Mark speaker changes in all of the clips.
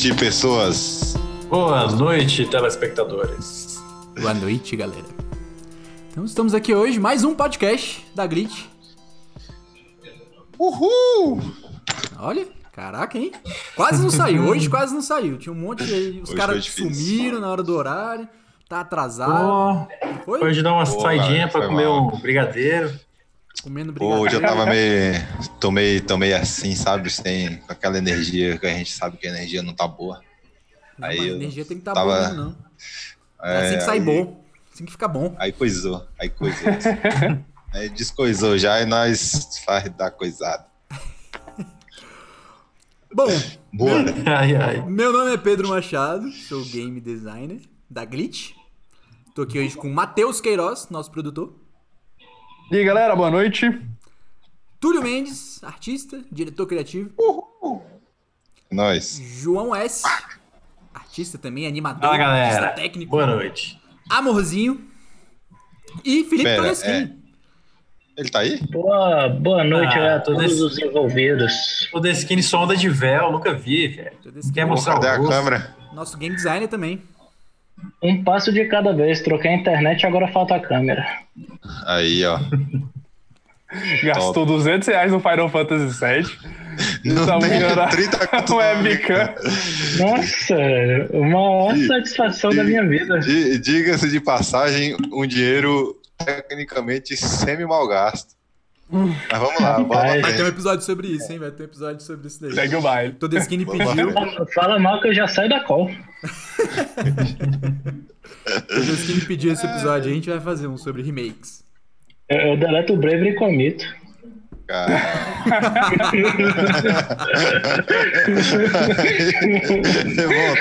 Speaker 1: noite, pessoas.
Speaker 2: Boa noite, telespectadores.
Speaker 3: Boa noite, galera. Então estamos aqui hoje, mais um podcast da Glitch.
Speaker 1: Uhul!
Speaker 3: Olha, caraca, hein? Quase não saiu, hoje quase não saiu. Tinha um monte de. Os caras sumiram na hora do horário, tá atrasado.
Speaker 2: Pô,
Speaker 3: Foi?
Speaker 2: hoje dar uma
Speaker 1: Pô,
Speaker 2: saidinha
Speaker 1: foi
Speaker 2: comer
Speaker 1: mal.
Speaker 2: um brigadeiro.
Speaker 3: Comendo
Speaker 1: Pô, hoje eu
Speaker 3: brigadeiro.
Speaker 1: tava meio. Tomei, tomei assim, sabe? Sem com aquela energia que a gente sabe que a energia não tá boa.
Speaker 3: Não,
Speaker 1: aí
Speaker 3: mas a
Speaker 1: eu
Speaker 3: energia tem que estar
Speaker 1: tava-
Speaker 3: boa, mesmo, não. É, assim que sai
Speaker 1: aí-
Speaker 3: bom. Assim que fica bom.
Speaker 1: Aí coisou, aí coisou. aí descoisou já e nós faz dar coisada.
Speaker 3: Bom,
Speaker 2: ai.
Speaker 3: meu nome é Pedro Machado, sou game designer da Glitch. Tô aqui hoje com o Matheus Queiroz, nosso produtor.
Speaker 4: E aí, galera, boa noite.
Speaker 3: Túlio Mendes, artista, diretor criativo.
Speaker 1: Nós.
Speaker 3: João S. Artista também, animador,
Speaker 2: Fala, galera.
Speaker 3: artista técnico.
Speaker 2: Boa noite.
Speaker 3: Amorzinho. E Felipe
Speaker 1: Pera,
Speaker 3: Tonesquim.
Speaker 1: Ele tá aí?
Speaker 5: Boa, boa noite
Speaker 2: Ah,
Speaker 5: a todos os envolvidos.
Speaker 2: O The Skin só anda de véu, nunca vi, velho.
Speaker 3: Tonesquim.
Speaker 2: Quer mostrar
Speaker 1: cadê
Speaker 2: o
Speaker 1: a
Speaker 2: rosto?
Speaker 1: câmera?
Speaker 3: Nosso game designer também.
Speaker 5: Um passo de cada vez. Troquei a internet, agora falta a câmera.
Speaker 1: Aí, ó.
Speaker 4: Gastou 200 reais no Final Fantasy VII.
Speaker 1: Não
Speaker 4: Tá
Speaker 1: tem
Speaker 4: vendo a-
Speaker 1: 30 conto
Speaker 4: webcam.
Speaker 5: Nossa, uma maior satisfação da minha vida.
Speaker 1: Di- Diga-se de passagem, um dinheiro tecnicamente semi-mal gasto. Mas vamos lá, pra
Speaker 5: Rapaz.
Speaker 3: Vai ter um episódio sobre isso, hein? Vai ter um episódio sobre isso daí.
Speaker 4: Segue o baile.
Speaker 1: Vamos lá.
Speaker 3: pediu.
Speaker 5: Fala mal que eu já saio da call.
Speaker 3: Tonesquim me pediu esse episódio. A gente vai fazer um sobre remakes.
Speaker 5: Eu, eu deleto o Bravery e comito.
Speaker 1: Cara.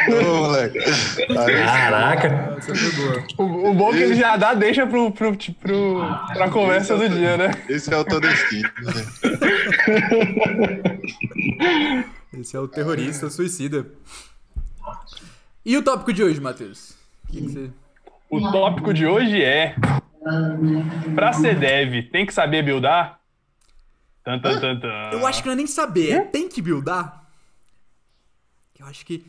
Speaker 1: Voltou, moleque. Aí,
Speaker 2: Caraca.
Speaker 4: O, o bom é que ele já dá deixa pro, pro, pro, pra conversa do dia, né?
Speaker 1: esse é o Todesquim.
Speaker 3: Esse é o terrorista suicida. E o tópico de hoje, Matheus? O que que você...
Speaker 4: O tópico de hoje é... Pra ser dev, tem que saber buildar? Tan, tan, tan, tan.
Speaker 3: Eu acho que não é nem saber, é tem que buildar. Eu acho que.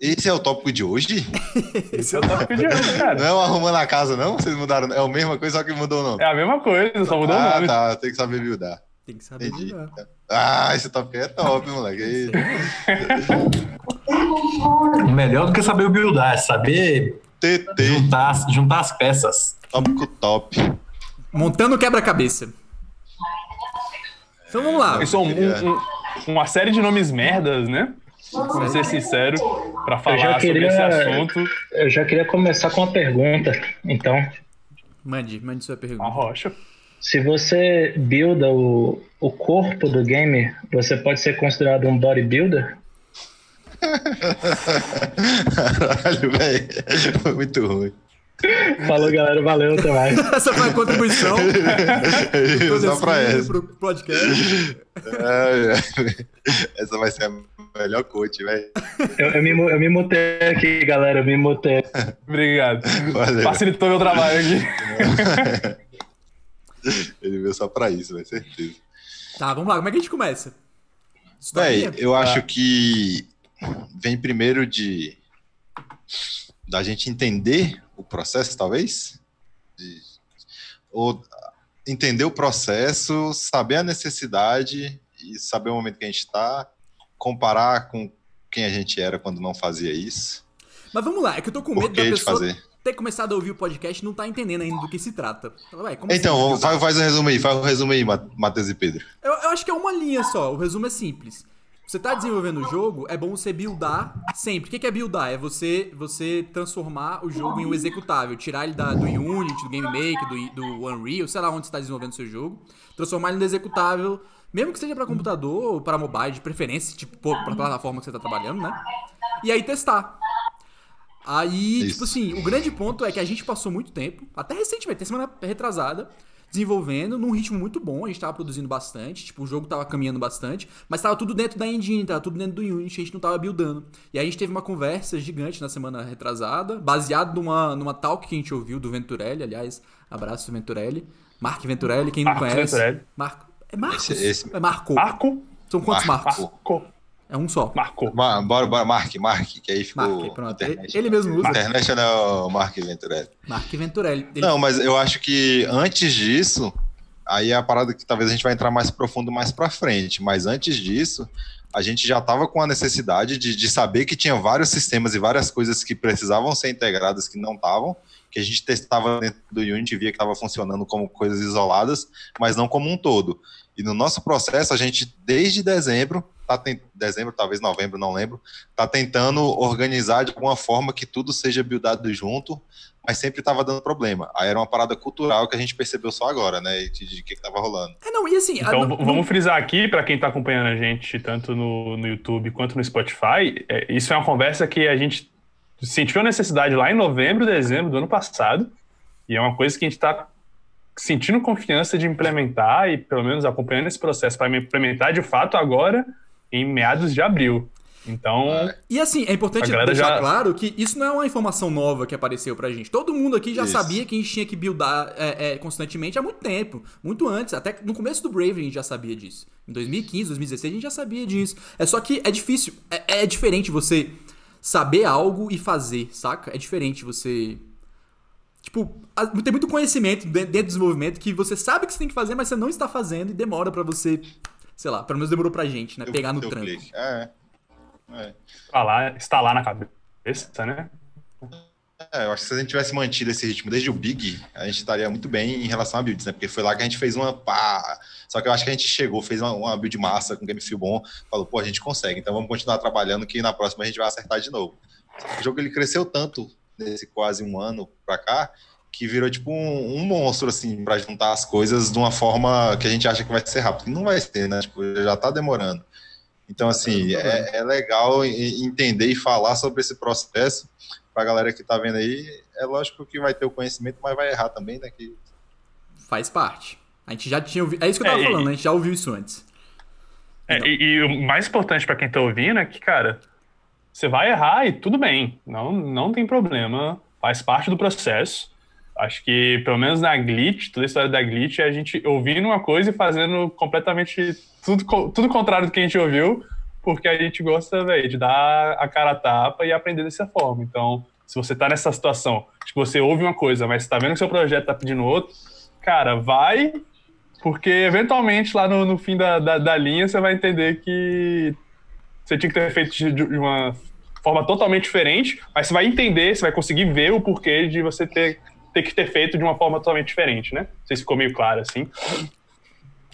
Speaker 1: Esse é o tópico de hoje?
Speaker 4: Esse é o tópico de hoje, cara.
Speaker 1: Não é o arrumando a casa, não? Vocês mudaram? É a mesma coisa, só que mudou o nome.
Speaker 4: É a mesma coisa, só mudou o
Speaker 1: Ah,
Speaker 4: nome.
Speaker 1: tá. Tem que saber buildar.
Speaker 3: Tem que saber
Speaker 1: Entendi.
Speaker 3: buildar.
Speaker 1: Ah, esse tópico é top, moleque.
Speaker 2: Melhor do que saber o buildar, é saber
Speaker 1: TT,
Speaker 2: juntar, juntar as peças.
Speaker 1: tópico top.
Speaker 3: Montando o quebra-cabeça. Então vamos lá.
Speaker 4: Isso é um- um- um- uma série de nomes merdas, né? Pra ser sincero, pra falar
Speaker 5: já
Speaker 4: sobre
Speaker 5: queria-
Speaker 4: esse assunto.
Speaker 5: Eu já queria começar com uma pergunta. Então,
Speaker 3: Mande, mande sua
Speaker 4: Uma
Speaker 3: pergunta.
Speaker 4: rocha.
Speaker 5: se você builda o, o corpo do game, você pode ser considerado um bodybuilder?
Speaker 1: Caralho, velho. Foi muito ruim.
Speaker 5: Falou, galera. Valeu, até mais.
Speaker 3: Essa foi a contribuição
Speaker 1: Só pra essa.
Speaker 3: pro podcast.
Speaker 1: Ai. Essa vai ser a melhor coach, velho.
Speaker 5: Eu, eu, me, eu me mutei aqui, galera. Eu me mutei.
Speaker 4: Obrigado.
Speaker 1: Valeu.
Speaker 4: Facilitou meu trabalho aqui.
Speaker 1: Ele veio só pra isso, vai certeza.
Speaker 3: Tá, vamos lá. Como é que a gente começa?
Speaker 1: Véi, eu acho que vem primeiro de da gente entender o processo, talvez, De- ou entender o processo, saber a necessidade e saber o momento que a gente está, comparar com quem a gente era quando não fazia isso,
Speaker 3: Mas vamos lá, é que eu tô com medo da
Speaker 1: que de
Speaker 3: pessoa
Speaker 1: fazer.
Speaker 3: ter começado a ouvir o podcast e não tá entendendo ainda do que se trata. Fala, "Ué, como assim
Speaker 1: Então,
Speaker 3: buildar?"
Speaker 1: faz, faz um resumo aí, faz um resumo aí, Ma- Matheus e Pedro.
Speaker 3: Eu, eu acho que é uma linha só, o resumo é simples. Você tá desenvolvendo o jogo, é bom você buildar sempre. O que que é buildar? É você, você transformar o jogo em um executável, tirar ele da, do Unity, do Game Maker, do, do Unreal, sei lá onde você tá desenvolvendo o seu jogo, transformar ele no executável, mesmo que seja pra computador ou para mobile, de preferência, tipo, pô, pra plataforma que você tá trabalhando, né? E aí testar. Aí,
Speaker 1: Isso.
Speaker 3: tipo assim, o grande ponto é que a gente passou muito tempo, até recentemente, até semana retrasada, desenvolvendo num ritmo muito bom, a gente tava produzindo bastante, tipo, o jogo tava caminhando bastante, mas tava tudo dentro da engine, tava tudo dentro do Unity, a gente não tava buildando. E aí a gente teve uma conversa gigante na semana retrasada, baseado numa, numa talk que a gente ouviu do Venturelli, aliás, abraço Venturelli, Mark Venturelli, quem não
Speaker 4: Marcos
Speaker 3: conhece.
Speaker 4: Venturelli.
Speaker 3: Marco, é Marcos?
Speaker 1: Esse- esse-
Speaker 3: É Marco.
Speaker 4: Marco?
Speaker 3: São quantos
Speaker 1: Marco.
Speaker 3: Marcos?
Speaker 4: Marco.
Speaker 3: É um só.
Speaker 4: Marcou.
Speaker 1: Ma- Bora, bora, Mark, Mark, que aí ficou.
Speaker 3: Mark, pronto.
Speaker 1: Internet.
Speaker 3: Ele mesmo usa.
Speaker 1: International Mark Venturelli.
Speaker 3: Mark Venturelli. Ele-
Speaker 1: Não, mas eu acho que antes disso, aí é a parada que talvez a gente vai entrar mais profundo mais pra frente, mas antes disso, a gente já estava com a necessidade de, de saber que tinha vários sistemas e várias coisas que precisavam ser integradas que não estavam, que a gente testava dentro do Unity e via que estava funcionando como coisas isoladas, mas não como um todo. E no nosso processo, a gente, desde dezembro, tá tem, dezembro, talvez novembro, não lembro, tá tentando organizar de alguma forma que tudo seja buildado junto, mas sempre tava dando problema. Aí era uma parada cultural que a gente percebeu só agora, né? De, de que, que tava rolando.
Speaker 3: É, não, e assim.
Speaker 4: Então,
Speaker 3: não-
Speaker 4: vamos frisar aqui, para quem está acompanhando a gente, tanto no, no YouTube quanto no Spotify, é, isso é uma conversa que a gente sentiu a necessidade lá em novembro, dezembro do ano passado, e é uma coisa que a gente está sentindo confiança de implementar e, pelo menos, acompanhando esse processo para implementar de fato agora, em meados de abril. Então.
Speaker 3: E assim, é importante deixar
Speaker 4: já-
Speaker 3: claro que isso não é uma informação nova que apareceu pra gente. Todo mundo aqui já
Speaker 1: Isso.
Speaker 3: sabia que a gente tinha que buildar é, é, constantemente há muito tempo. Muito antes. Até no começo do Brave a gente já sabia disso. Em 2015, 2016 a gente já sabia disso. É só que é difícil. É, é diferente você saber algo e fazer, saca? É diferente você. Tipo, tem muito conhecimento de- dentro do desenvolvimento que você sabe que você tem que fazer, mas você não está fazendo e demora pra você. Sei lá, pelo menos demorou pra gente, né? Pegar no tranco.
Speaker 1: clique. É. É.
Speaker 4: tá lá, está lá na cabeça, né?
Speaker 1: É, eu acho que se a gente tivesse mantido esse ritmo desde o Big, a gente estaria muito bem em relação a builds, né? Porque foi lá que a gente fez uma pá. Só que eu acho que a gente chegou, fez uma, uma build massa com game feel bom, falou, pô, a gente consegue, então vamos continuar trabalhando que na próxima a gente vai acertar de novo. O jogo ele cresceu tanto nesse quase um ano pra cá que virou tipo um, um monstro, assim, pra juntar as coisas de uma forma que a gente acha que vai ser rápido. E Não vai ser, né? Tipo, já tá demorando. Então, assim, é, é legal e- entender e falar sobre esse processo pra galera que tá vendo aí. É lógico que vai ter o conhecimento, mas vai errar também, né? Que
Speaker 3: Faz parte. A gente já tinha ouvido. É isso que eu tava
Speaker 4: É, e-
Speaker 3: falando, a gente já ouviu isso antes.
Speaker 4: É,
Speaker 3: Não.
Speaker 4: e, e o mais importante para quem tá ouvindo é que, cara, você vai errar e tudo bem, não, não tem problema, faz parte do processo. Acho que, pelo menos na Glitch, toda a história da Glitch é a gente ouvindo uma coisa e fazendo completamente tudo, tudo contrário do que a gente ouviu, porque a gente gosta, velho, de dar a cara a tapa e aprender dessa forma. Então, se você tá nessa situação, que você ouve uma coisa, mas tá vendo que seu projeto tá pedindo outro, cara, vai, porque eventualmente lá no, no fim da, da, da linha você vai entender que você tinha que ter feito de uma forma totalmente diferente, mas você vai entender, você vai conseguir ver o porquê de você ter, ter que ter feito de uma forma totalmente diferente, né? Não sei se ficou meio claro assim.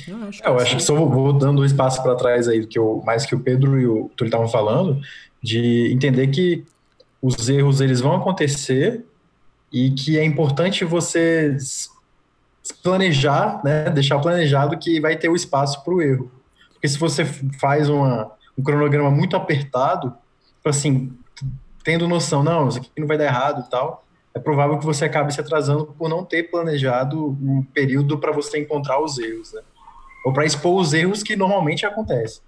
Speaker 3: Eu acho que
Speaker 6: É, eu acho que só vou- dando um espaço para trás aí, que eu, mais que o Pedro e o Túlio estavam falando, de entender que os erros eles vão acontecer e que é importante você planejar, né, deixar planejado que vai ter o espaço para o erro. Porque se você faz uma, um cronograma muito apertado, assim, tendo noção, não, isso aqui não vai dar errado e tal, é provável que você acabe se atrasando por não ter planejado um período para você encontrar os erros, né? ou para expor os erros que normalmente acontecem.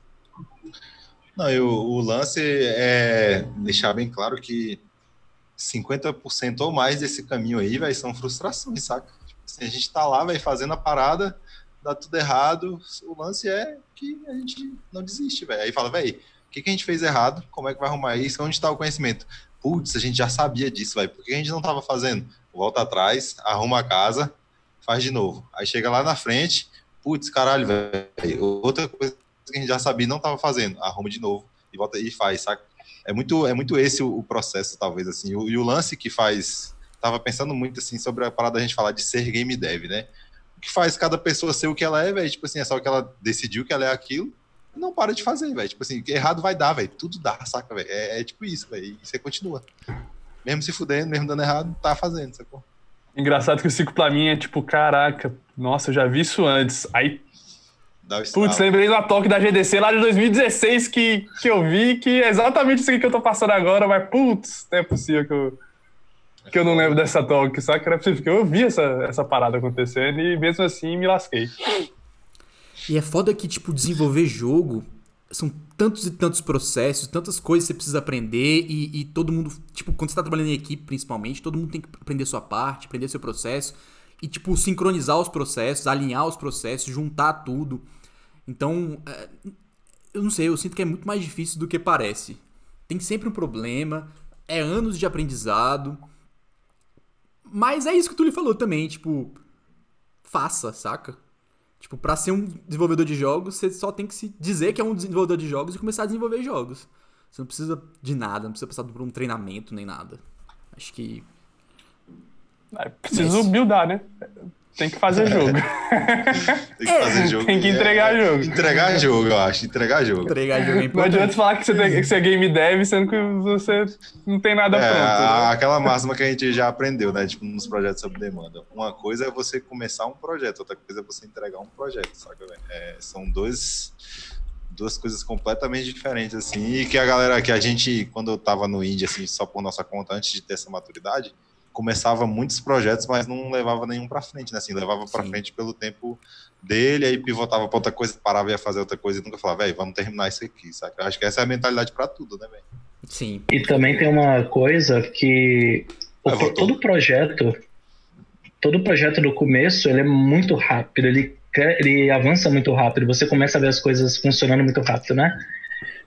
Speaker 1: Não, e o, o lance é deixar bem claro que 50% ou mais desse caminho aí, vai são frustrações, saca? Tipo assim, a gente tá lá, vai fazendo a parada, dá tudo errado. O lance é que a gente não desiste, velho. Aí fala, velho, o que, que a gente fez errado? Como é que vai arrumar isso? Onde tá o conhecimento? Putz, a gente já sabia disso, velho. Por que a gente não tava fazendo? Volta atrás, arruma a casa, faz de novo. Aí chega lá na frente, putz, caralho, velho. Outra coisa que a gente já sabia e não tava fazendo, arruma de novo e volta e faz, saca? É muito, é muito esse o, processo, talvez, assim. O, e o lance que faz. Tava pensando muito, assim, sobre a parada da gente falar de ser game dev, né? O que faz cada pessoa ser o que ela é, velho? Tipo assim, é só que ela decidiu que ela é aquilo não para de fazer, velho. Tipo assim, errado vai dar, velho. Tudo dá, saca, velho? É, é tipo isso, velho. E você continua. Mesmo se fudendo, mesmo dando errado, tá fazendo, sacou?
Speaker 4: Engraçado que o ciclo pra mim é tipo, caraca, nossa, eu já vi isso antes. Aí, putz, lembrei da talk da GDC lá de 2016 que, que eu vi, que é exatamente isso aqui que eu tô passando agora, mas putz, não é possível que eu, que eu não lembro dessa talk, só que era possível que eu vi essa, essa parada acontecendo e mesmo assim me lasquei.
Speaker 3: E é foda que, tipo, desenvolver jogo são tantos e tantos processos, tantas coisas que você precisa aprender e, e todo mundo, tipo, quando você tá trabalhando em equipe, principalmente, todo mundo tem que aprender sua parte, aprender seu processo e, tipo, sincronizar os processos, alinhar os processos, juntar tudo. Então, é, eu não sei, eu sinto que é muito mais difícil do que parece. Tem sempre um problema, é anos de aprendizado. Mas é isso que tu lhe falou também, tipo, faça, saca? Tipo, pra ser um desenvolvedor de jogos, você só tem que se dizer que é um desenvolvedor de jogos e começar a desenvolver jogos. Você não precisa de nada, não precisa passar por um treinamento nem nada. Acho que.
Speaker 4: É, preciso buildar, né? Tem que fazer jogo.
Speaker 1: Tem que fazer jogo.
Speaker 4: Tem que entregar
Speaker 1: É,
Speaker 4: jogo.
Speaker 1: Entregar jogo, eu acho. Entregar jogo.
Speaker 3: Entregar jogo é
Speaker 4: Não
Speaker 3: importante.
Speaker 4: adianta falar que você, tem, que você é game dev, sendo que você não tem nada
Speaker 1: É,
Speaker 4: pronto. né?
Speaker 1: aquela máxima que a gente já aprendeu, né? Tipo, nos projetos sob demanda. Uma coisa é você começar um projeto, outra coisa é você entregar um projeto, saca? É, são dois, duas coisas completamente diferentes, assim, e que a galera, que a gente, quando eu tava no Indie, assim, só por nossa conta, antes de ter essa maturidade, começava muitos projetos, mas não levava nenhum pra frente, né? Assim, levava pra
Speaker 3: Sim.
Speaker 1: frente pelo tempo dele, aí pivotava pra outra coisa, parava e ia fazer outra coisa e nunca falava, velho, vamos terminar isso aqui, saca? Eu acho que essa é a mentalidade pra tudo, né, velho?
Speaker 3: Sim.
Speaker 5: E também tem uma coisa que o
Speaker 1: Ah,
Speaker 5: todo projeto, todo projeto do começo, ele é muito rápido, ele, ele avança muito rápido, você começa a ver as coisas funcionando muito rápido, né?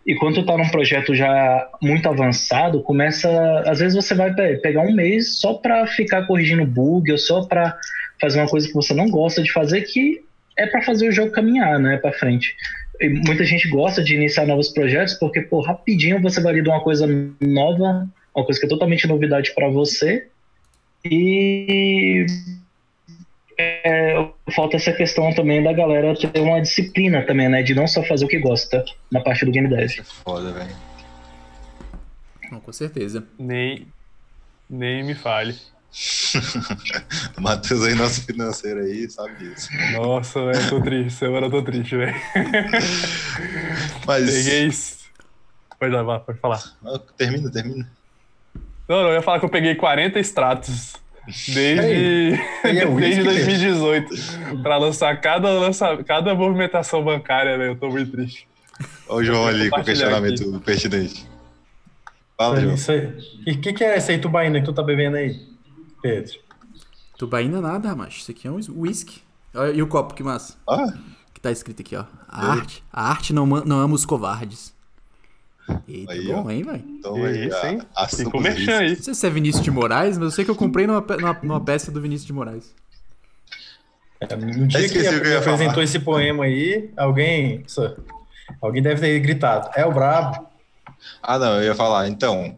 Speaker 5: E quando tu tá num projeto já muito avançado, começa, às vezes você vai pe- pegar um mês só para ficar corrigindo bug ou só para fazer uma coisa que você não gosta de fazer que é para fazer o jogo caminhar, né, para frente. E muita gente gosta de iniciar novos projetos porque, pô, rapidinho você vai lidar uma coisa nova, uma coisa que é totalmente novidade para você. E é, falta essa questão também da galera ter uma disciplina também, né? De não só fazer o que gosta na parte do game dev.
Speaker 1: Isso é foda, velho.
Speaker 3: Com certeza.
Speaker 4: Nem, nem me fale.
Speaker 1: O Matheus aí, nosso financeiro aí, sabe disso.
Speaker 4: Nossa, velho, tô triste. Semana eu tô triste, velho.
Speaker 1: Mas.
Speaker 4: Peguei isso. Pode lá, pode falar.
Speaker 1: Termina, termina.
Speaker 4: Não, não, eu ia falar que eu peguei 40 extratos desde,
Speaker 6: é
Speaker 4: desde
Speaker 6: whisky,
Speaker 4: 2018 pra lançar cada, lança, cada movimentação bancária, velho. Eu tô muito triste.
Speaker 1: Olha o João ali com o questionamento pertinente. Fala, João.
Speaker 6: Isso aí. E o que, que é essa aí, tubaína que tu tá bebendo aí, Pedro?
Speaker 3: Tubaína nada, macho. Isso aqui é um whisky. E o copo, que massa.
Speaker 1: Ah,
Speaker 3: Que tá escrito aqui, ó. A arte, a arte não, não ama os covardes. Eita,
Speaker 1: Aí,
Speaker 3: bom, hein, velho?
Speaker 1: então aí,
Speaker 4: isso, hein?
Speaker 1: a, a
Speaker 4: comerchan aí.
Speaker 3: Não sei se é Vinícius de Moraes, mas eu sei que eu comprei numa, numa, numa peça do Vinícius de Moraes.
Speaker 6: É, No dia que ele
Speaker 1: o que ia
Speaker 6: apresentou
Speaker 1: falar.
Speaker 6: esse poema aí, alguém. isso, alguém deve ter gritado. É o brabo.
Speaker 1: Ah, não, eu ia falar. Então,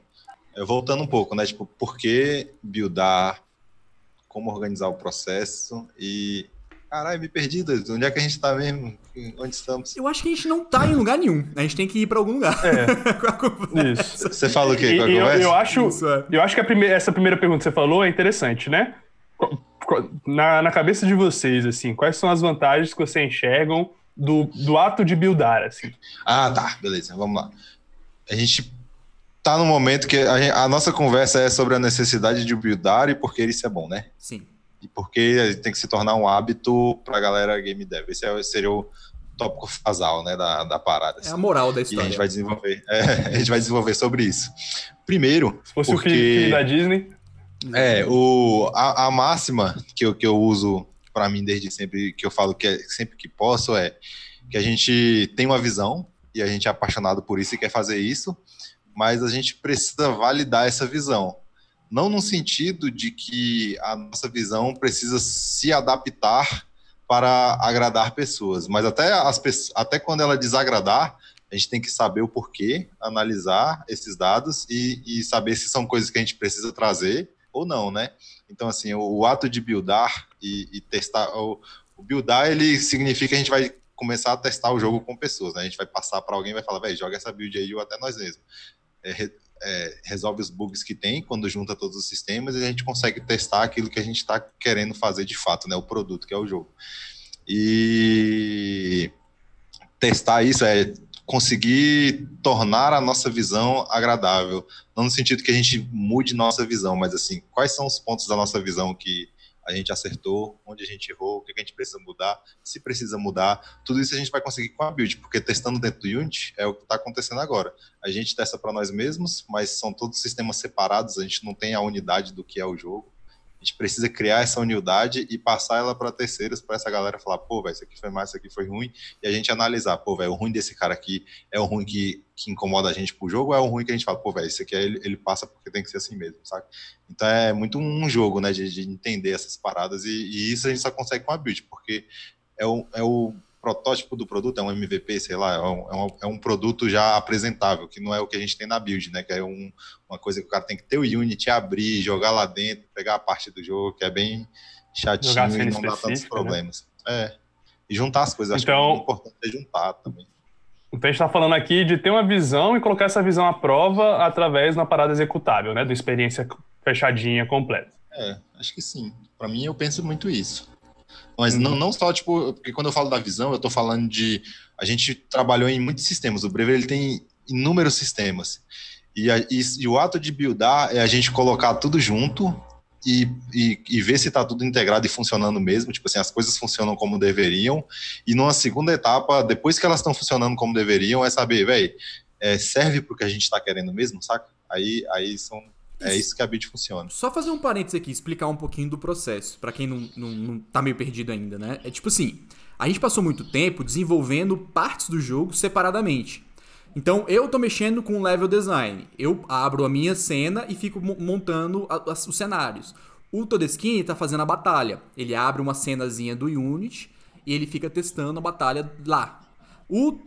Speaker 1: voltando um pouco, né? Tipo, por que buildar, como organizar o processo e. Caralho, me perdi, doido. Onde é que a gente tá mesmo? Onde estamos?
Speaker 3: Eu acho que a gente não tá em lugar nenhum. A gente tem que ir pra algum lugar.
Speaker 4: É,
Speaker 3: Com a conversa.
Speaker 4: isso.
Speaker 1: Você fala o quê? Com a
Speaker 4: e eu,
Speaker 1: conversa?
Speaker 4: eu acho,
Speaker 3: Isso, é.
Speaker 4: eu acho que a primeira- essa primeira pergunta que você falou é interessante, né? Na, na cabeça de vocês, assim, quais são as vantagens que vocês enxergam do, do ato de buildar, assim?
Speaker 1: Ah, tá, beleza, vamos lá. A gente tá no momento que a, gente- a nossa conversa é sobre a necessidade de buildar e por que isso é bom, né?
Speaker 3: Sim.
Speaker 1: E por que tem que se tornar um hábito pra galera game dev. Esse é- seria o tópico fasal, né, da, da parada.
Speaker 3: É
Speaker 1: assim.
Speaker 3: a moral da
Speaker 1: E a
Speaker 3: história.
Speaker 1: gente vai desenvolver. é, a gente vai desenvolver sobre isso. Primeiro,
Speaker 4: Se fosse o
Speaker 1: porque
Speaker 4: filme, filme da Disney,
Speaker 1: é o a, a máxima que eu, que eu uso pra mim desde sempre, que eu falo que é, sempre que posso é que a gente tem uma visão e a gente é apaixonado por isso e quer fazer isso, mas a gente precisa validar essa visão. Não no sentido de que a nossa visão precisa se adaptar para agradar pessoas, mas até, as, até quando ela desagradar, a gente tem que saber o porquê, analisar esses dados e, e saber se são coisas que a gente precisa trazer ou não, né? Então, assim, o, o ato de buildar e, e testar. O, o buildar, ele significa que a gente vai começar a testar o jogo com pessoas, né? A gente vai passar para alguém e vai falar, velho, joga essa build aí ou até nós mesmos. É, é, resolve os bugs que tem quando junta todos os sistemas e a gente consegue testar aquilo que a gente está querendo fazer de fato, né? O produto que é o jogo. E testar isso é conseguir tornar a nossa visão agradável, não no sentido que a gente mude nossa visão, mas assim, quais são os pontos da nossa visão que a gente acertou, onde a gente errou, o que a gente precisa mudar, se precisa mudar, tudo isso a gente vai conseguir com a build, porque testando dentro do Unity é o que está acontecendo agora. A gente testa para nós mesmos, mas são todos sistemas separados, a gente não tem a unidade do que é o jogo. A gente precisa criar essa unidade e passar ela para terceiros, para essa galera falar, pô, velho, isso aqui foi mais, isso aqui foi ruim, e a gente analisar, pô, velho, o ruim desse cara aqui é o ruim que, que incomoda a gente pro jogo, ou é o ruim que a gente fala, pô, velho, isso aqui é, ele, ele passa porque tem que ser assim mesmo, sabe? Então é muito um jogo, né, de, de entender essas paradas, e, e, isso a gente só consegue com a build, porque é o, é o protótipo do produto, é um MVP, sei lá, é um, é um, é um produto já apresentável, que não é o que a gente tem na build, né? Que é um, uma coisa que o cara tem que ter o Unity, abrir, jogar lá dentro, pegar a parte do jogo, que é bem chatinho e não dá tantos né? problemas. Né? É. E juntar as coisas, acho então, que é importante é juntar também.
Speaker 4: Então a gente está falando aqui de ter uma visão e colocar essa visão à prova através de uma parada executável, né? Da experiência fechadinha, completa.
Speaker 1: É, acho que sim. Para mim, eu penso muito isso. Mas não, uhum. não só, tipo, porque quando eu falo da visão, eu estou falando de. A gente trabalhou em muitos sistemas. O Breve ele tem inúmeros sistemas. E, a, e, e, o ato de buildar é a gente colocar tudo junto e, e, e ver se está tudo integrado e funcionando mesmo. Tipo assim, as coisas funcionam como deveriam. E numa segunda etapa, depois que elas estão funcionando como deveriam, é saber, velho, é, serve para o que a gente está querendo mesmo, saca? Aí, aí são é isso que a Bit funciona.
Speaker 3: Só fazer um parênteses aqui, explicar um pouquinho do processo, para quem não, não, não tá meio perdido ainda, né? É tipo assim, a gente passou muito tempo desenvolvendo partes do jogo separadamente. Então, eu tô mexendo com o level design. Eu abro a minha cena e fico montando a, a, os cenários. O Todeskin tá fazendo a batalha. Ele abre uma cenazinha do Unity e ele fica testando a batalha lá. O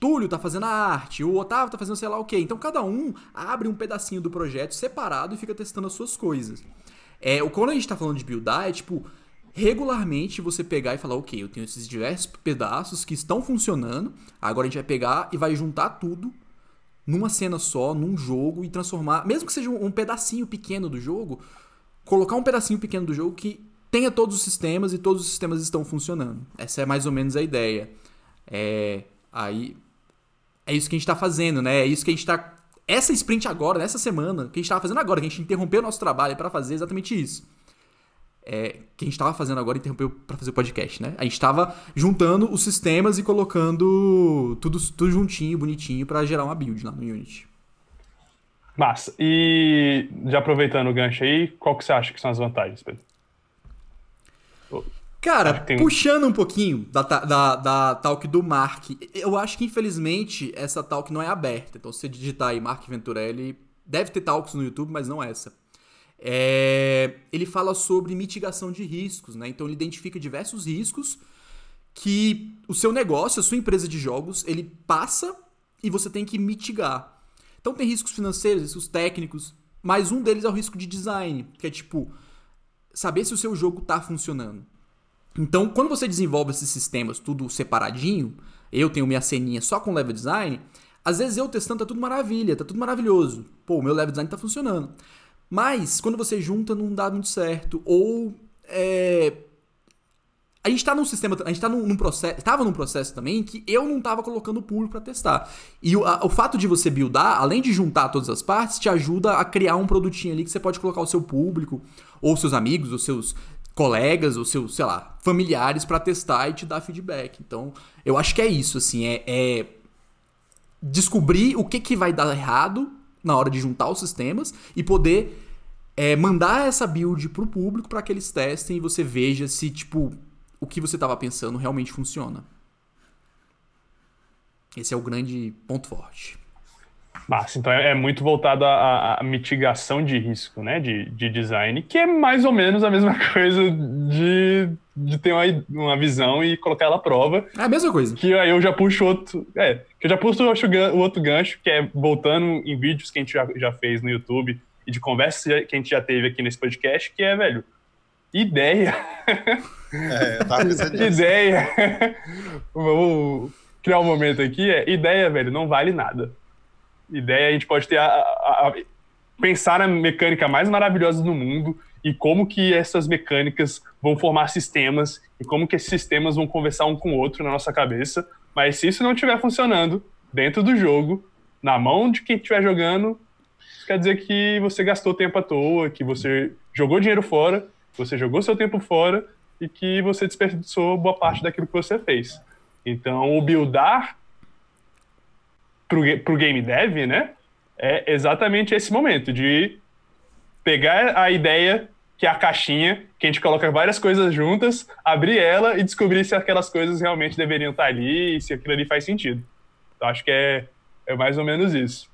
Speaker 3: Túlio tá fazendo a arte, o Otávio tá fazendo sei lá o quê. Então cada um abre um pedacinho do projeto separado e fica testando as suas coisas. É, quando a gente tá falando de buildar, é tipo, regularmente você pegar e falar, ok, eu tenho esses diversos pedaços que estão funcionando, agora a gente vai pegar e vai juntar tudo numa cena só, num jogo e transformar, mesmo que seja um pedacinho pequeno do jogo, colocar um pedacinho pequeno do jogo que tenha todos os sistemas e todos os sistemas estão funcionando. Essa é mais ou menos a ideia. É, aí é isso que a gente está fazendo, né? É isso que a gente está. Essa sprint agora, nessa semana, que a gente estava fazendo agora, que a gente interrompeu o nosso trabalho para fazer exatamente isso. É, que a gente estava fazendo agora interrompeu para fazer o podcast, né? A gente estava juntando os sistemas e colocando tudo, tudo juntinho, bonitinho, para gerar uma build lá no Unity.
Speaker 4: Massa. E já aproveitando o gancho aí, qual que você acha que são as vantagens, Pedro?
Speaker 3: Cara, tem... puxando um pouquinho da, da, da talk do Mark, eu acho que infelizmente essa talk não é aberta. Então, se você digitar aí Mark Venturelli, deve ter talks no YouTube, mas não essa. É... Ele fala sobre mitigação de riscos, né? Então, ele identifica diversos riscos que o seu negócio, a sua empresa de jogos, ele passa e você tem que mitigar. Então, tem riscos financeiros, riscos técnicos, mas um deles é o risco de design, que é tipo saber se o seu jogo está funcionando. Então, quando você desenvolve esses sistemas tudo separadinho, eu tenho minha ceninha só com level design, às vezes eu testando tá tudo maravilha, tá tudo maravilhoso. Pô, o meu level design tá funcionando. Mas, quando você junta, não dá muito certo. Ou, é... A gente tá num sistema, a gente tá num, num processo, estava num processo também que eu não tava colocando o público para testar. E o, a, o fato de você buildar, além de juntar todas as partes, te ajuda a criar um produtinho ali que você pode colocar o seu público, ou seus amigos, os seus colegas ou seus, sei lá, familiares para testar e te dar feedback. Então, eu acho que é isso, assim, é, é descobrir o que, que vai dar errado na hora de juntar os sistemas e poder é, mandar essa build pro público para que eles testem e você veja se, tipo, o que você estava pensando realmente funciona. Esse é o grande ponto forte.
Speaker 4: Massa, então é, é muito voltado à, à, mitigação de risco, né, de, de design, que é mais ou menos a mesma coisa de, de ter uma, uma visão e colocar ela à prova.
Speaker 3: É a mesma coisa.
Speaker 4: Que aí eu já puxo outro, é, que eu já puxo o outro gancho, que é voltando em vídeos que a gente já, já fez no YouTube e de conversas que a gente já teve aqui nesse podcast, que é, velho, ideia. É, eu tava ideia. Vamos criar um momento aqui, é, ideia, velho, não vale nada ideia, a gente pode ter a, a, a, pensar na mecânica mais maravilhosa do mundo e como que essas mecânicas vão formar sistemas e como que esses sistemas vão conversar um com o outro na nossa cabeça. Mas se isso não estiver funcionando dentro do jogo, na mão de quem estiver jogando, quer dizer que você gastou tempo à toa, que você jogou dinheiro fora, você jogou seu tempo fora e que você desperdiçou boa parte daquilo que você fez. Então, o buildar para o game dev, né? É exatamente esse momento de pegar a ideia que é a caixinha, que a gente coloca várias coisas juntas, abrir ela e descobrir se aquelas coisas realmente deveriam estar ali e se aquilo ali faz sentido. Então, acho que é, é mais ou menos isso.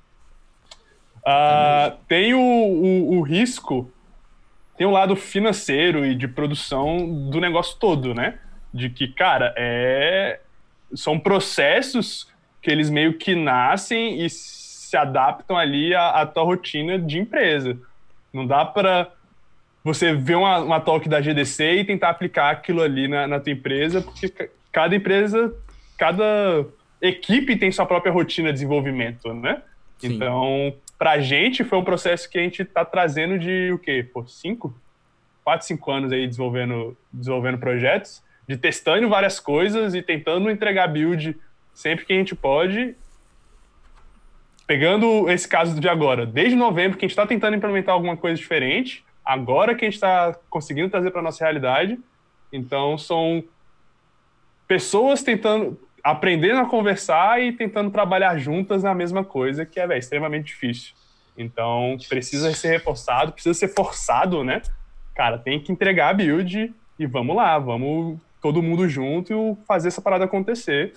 Speaker 4: Uh, tem o, o, o risco, tem o lado financeiro e de produção do negócio todo, né? De que, cara, é, são processos que eles meio que nascem e se adaptam ali à, à tua rotina de empresa. Não dá para você ver uma, uma talk da GDC e tentar aplicar aquilo ali na, na tua empresa, porque cada empresa, cada equipe tem sua própria rotina de desenvolvimento, né? Sim. Então, pra gente foi um processo que a gente tá trazendo de o quê? Pô, cinco? Quatro, cinco anos aí desenvolvendo, desenvolvendo projetos, de testando várias coisas e tentando entregar build sempre que a gente pode. Pegando esse caso de agora, desde novembro que a gente está tentando implementar alguma coisa diferente, agora que a gente está conseguindo trazer para nossa realidade. Então, são pessoas tentando, aprendendo a conversar e tentando trabalhar juntas na mesma coisa, que é véio, extremamente difícil. Então, precisa ser reforçado, precisa ser forçado, né? Cara, tem que entregar a build e vamos lá, vamos todo mundo junto e fazer essa parada acontecer.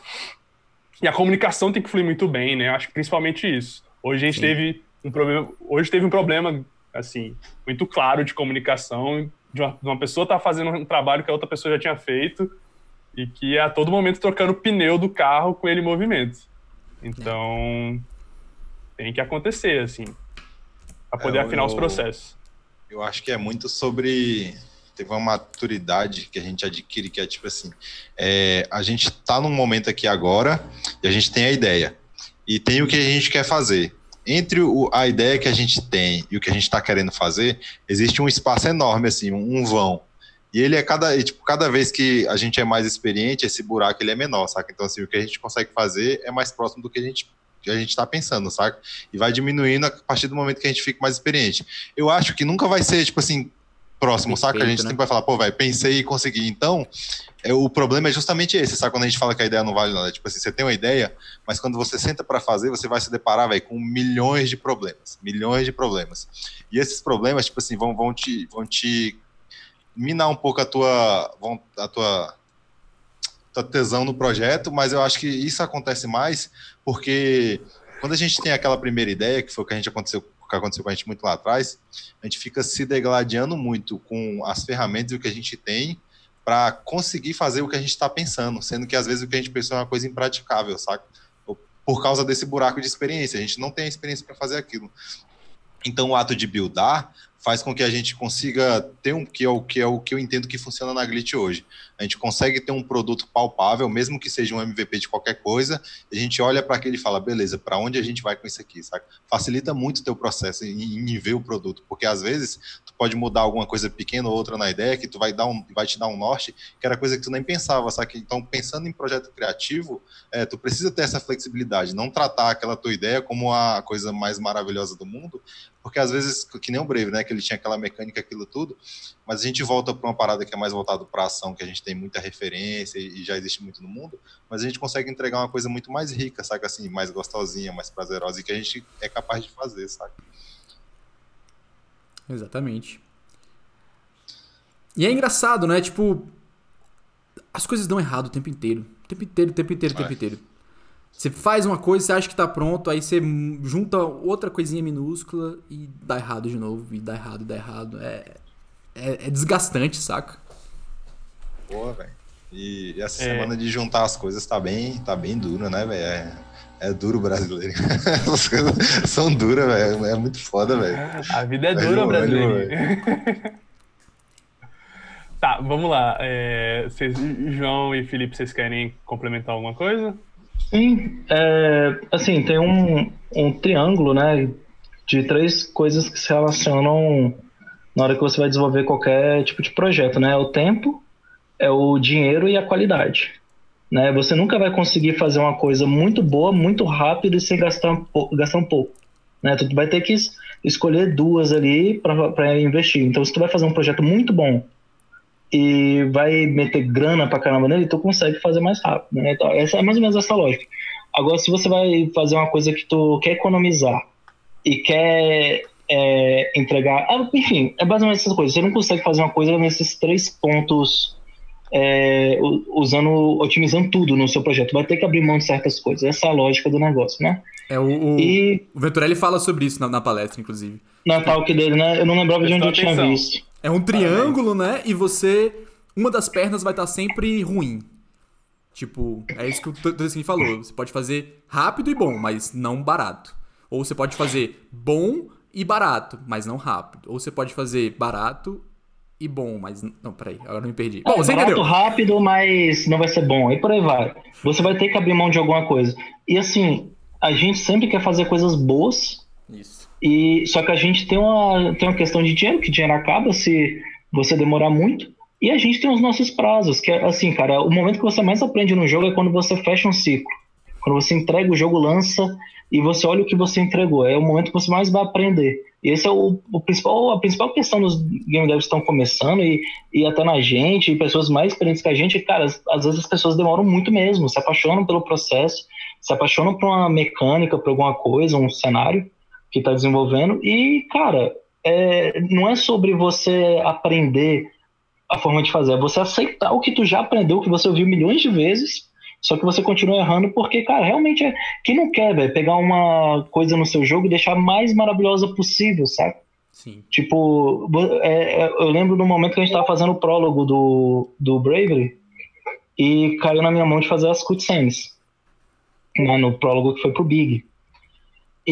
Speaker 4: E a comunicação tem que fluir muito bem, né? Eu acho que principalmente isso. Hoje a gente Sim. teve um problema, hoje teve um problema assim, muito claro de comunicação, de uma, de uma pessoa estar tá fazendo um trabalho que a outra pessoa já tinha feito e que é a todo momento trocando o pneu do carro com ele em movimento. Então, tem que acontecer, assim, para poder é, afinar eu, os processos.
Speaker 1: Eu acho que é muito sobre teve uma maturidade que a gente adquire que é tipo assim, é, a gente está num momento aqui agora e a gente tem a ideia e tem o que a gente quer fazer entre o, a ideia que a gente tem e o que a gente está querendo fazer, existe um espaço enorme, assim, um, vão. E ele é cada, e, tipo, cada vez que a gente é mais experiente, esse buraco ele é menor, saca? Então, assim, o que a gente consegue fazer é mais próximo do que a gente que a gente está pensando, saca? E vai diminuindo a partir do momento que a gente fica mais experiente. Eu acho que nunca vai ser, tipo assim, próximo, Perfeito, saca? A gente né? sempre vai falar, pô, vai, pensei e consegui. Então, é, o problema é justamente esse, sabe? Quando a gente fala que a ideia não vale nada. Tipo assim, você tem uma ideia, mas quando você senta para fazer, você vai se deparar, velho, com milhões de problemas. Milhões de problemas. E esses problemas, tipo assim, vão, vão, te, vão te minar um pouco a tua, a tua, tua tesão no projeto, mas eu acho que isso acontece mais porque quando a gente tem aquela primeira ideia, que foi o que a gente aconteceu que aconteceu com a gente muito lá atrás, a gente fica se degladiando muito com as ferramentas e o que a gente tem para conseguir fazer o que a gente está pensando, sendo que às vezes o que a gente pensou é uma coisa impraticável, saca? Por causa desse buraco de experiência, a gente não tem a experiência para fazer aquilo. Então, o ato de buildar faz com que a gente consiga ter um que é o que é o que eu entendo que funciona na Glitch hoje. A gente consegue ter um produto palpável, mesmo que seja um MVP de qualquer coisa, a gente olha para aquele e fala, beleza, para onde a gente vai com isso aqui, sabe? Facilita muito o teu processo em, em, ver o produto, porque às vezes tu pode mudar alguma coisa pequena ou outra na ideia que tu vai dar um vai te dar um norte, que era coisa que tu nem pensava, sabe? Então, pensando em projeto criativo, é, tu precisa ter essa flexibilidade, não tratar aquela tua ideia como a coisa mais maravilhosa do mundo, porque às vezes, que nem o Brave, né, que ele tinha aquela mecânica, aquilo tudo, mas a gente volta para uma parada que é mais voltada para ação, que a gente tem muita referência e, já existe muito no mundo, mas a gente consegue entregar uma coisa muito mais rica, sabe, assim, mais gostosinha, mais prazerosa e que a gente é capaz de fazer, sabe?
Speaker 3: Exatamente. E é engraçado, né? Tipo, as coisas dão errado o tempo inteiro. O tempo inteiro, o tempo inteiro, o tempo inteiro. Você faz uma coisa, você acha que tá pronto, aí você junta outra coisinha minúscula e dá errado de novo, e dá errado, dá errado. É, é, é desgastante, saca?
Speaker 1: Boa, velho. E essa é. semana de juntar as coisas tá bem, tá bem duro, né, velho? É, é duro brasileiro. As coisas são duras, velho. É muito foda, velho.
Speaker 4: A vida é dura, brasileiro. tá, vamos lá. É, vocês, João e Felipe, vocês querem complementar alguma coisa?
Speaker 5: Sim, é, assim, tem um, um triângulo, né, de três coisas que se relacionam na hora que você vai desenvolver qualquer tipo de projeto, né? É o tempo, é o dinheiro e a qualidade. Né? Você nunca vai conseguir fazer uma coisa muito boa, muito rápido e sem gastar um pouco. Gastar um pouco né? Tu vai ter que escolher duas ali para investir. Então, se tu vai fazer um projeto muito bom e vai meter grana pra caramba nele, tu consegue fazer mais rápido, né? Então, essa é mais ou menos essa lógica. Agora, se você vai fazer uma coisa que tu quer economizar e quer é, entregar. ah, Enfim, é basicamente essa coisa. Você não consegue fazer uma coisa nesses três pontos, é, usando, otimizando tudo no seu projeto. Vai ter que abrir mão de certas coisas. Essa é a lógica do negócio, né?
Speaker 3: É o, o,
Speaker 5: E
Speaker 3: o Venturelli fala sobre isso na, na palestra, inclusive.
Speaker 5: na talk dele, né? Eu não lembrava de onde eu tinha visto.
Speaker 3: É um triângulo, né? E você. Uma das pernas vai estar sempre ruim. Tipo, é isso que o Toleskin falou. Você pode fazer rápido e bom, mas não barato. Ou você pode fazer bom e barato, mas não rápido. Ou você pode fazer barato e bom, mas. Não, peraí, agora eu me perdi. Bom,
Speaker 5: É,
Speaker 3: você
Speaker 5: barato,
Speaker 3: entendeu?
Speaker 5: rápido, mas não vai ser bom. E por aí vai. Você vai ter que abrir mão de alguma coisa. E assim, a gente sempre quer fazer coisas boas. E só que a gente tem uma, tem uma questão de dinheiro, que dinheiro acaba se você demorar muito. E a gente tem os nossos prazos, que é assim, cara, o momento que você mais aprende no jogo é quando você fecha um ciclo. Quando você entrega o jogo, lança e você olha o que você entregou. É o momento que você mais vai aprender. E esse é o, o principal, a principal questão dos game devs que estão começando e, e até na gente, e pessoas mais experientes que a gente, cara, às, às vezes as pessoas demoram muito mesmo, se apaixonam pelo processo, se apaixonam por uma mecânica, por alguma coisa, um cenário que está desenvolvendo. E, cara, é, não é sobre você aprender a forma de fazer, é você aceitar o que tu já aprendeu, que você ouviu milhões de vezes, só que você continua errando porque, cara, realmente é. Quem não quer, velho, pegar uma coisa no seu jogo e deixar a mais maravilhosa possível, sabe?
Speaker 3: Sim.
Speaker 5: Tipo, é, é, eu lembro do momento que a gente tava fazendo o prólogo do, do Bravery e caiu na minha mão de fazer as cutscenes. Né, no prólogo que foi pro Big.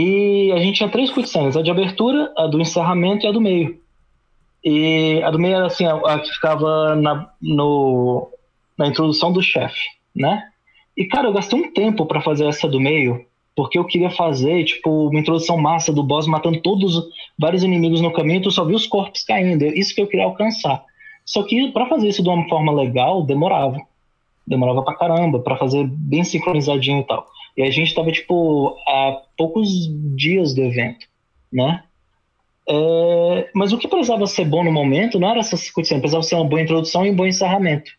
Speaker 5: E a gente tinha três cutscenes, a de abertura, a do encerramento e a do meio. E a do meio era assim, a, a que ficava na, no, na introdução do chefe, né? E, cara, eu gastei um tempo pra fazer essa do meio, porque eu queria fazer, tipo, uma introdução massa do boss matando todos, vários inimigos no caminho, tu só viu os corpos caindo. Isso que eu queria alcançar. Só que pra fazer isso de uma forma legal, demorava. Demorava pra caramba, pra fazer bem sincronizadinho e tal. E a gente tava, tipo, a poucos dias do evento, né? É, mas o que precisava ser bom no momento não era essa cutscene, precisava ser uma boa introdução e um bom encerramento.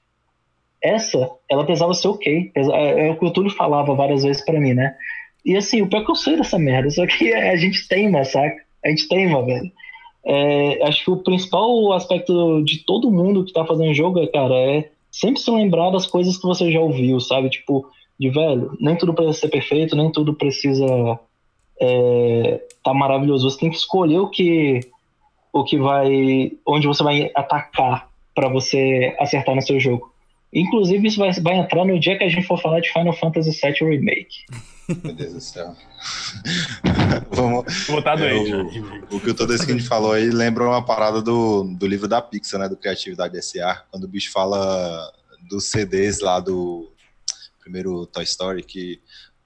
Speaker 5: Essa, ela precisava ser ok. É, é o que o Túlio falava várias vezes pra mim, né? E assim, o pior que eu sei dessa merda, só que a gente teima, saca? A gente teima, velho. É, acho que o principal aspecto de todo mundo que tá fazendo jogo, é, cara, é sempre se lembrar das coisas que você já ouviu, sabe? Tipo, de velho, nem tudo precisa ser perfeito, nem tudo precisa é, tá maravilhoso. Você tem que escolher o que, o que vai, onde você vai atacar para você acertar no seu jogo. Inclusive, isso vai, vai entrar no dia que a gente for falar de Final Fantasy VII Remake.
Speaker 1: Meu Deus do céu. Vamos,
Speaker 4: Vou estar
Speaker 1: É,
Speaker 4: doente.
Speaker 1: o-
Speaker 4: né?
Speaker 1: o que o Todeskin falou aí lembra uma parada do, do livro da Pixar, né? Do Criatividade S.A., quando o bicho fala dos CDs lá do primeiro Toy Story, que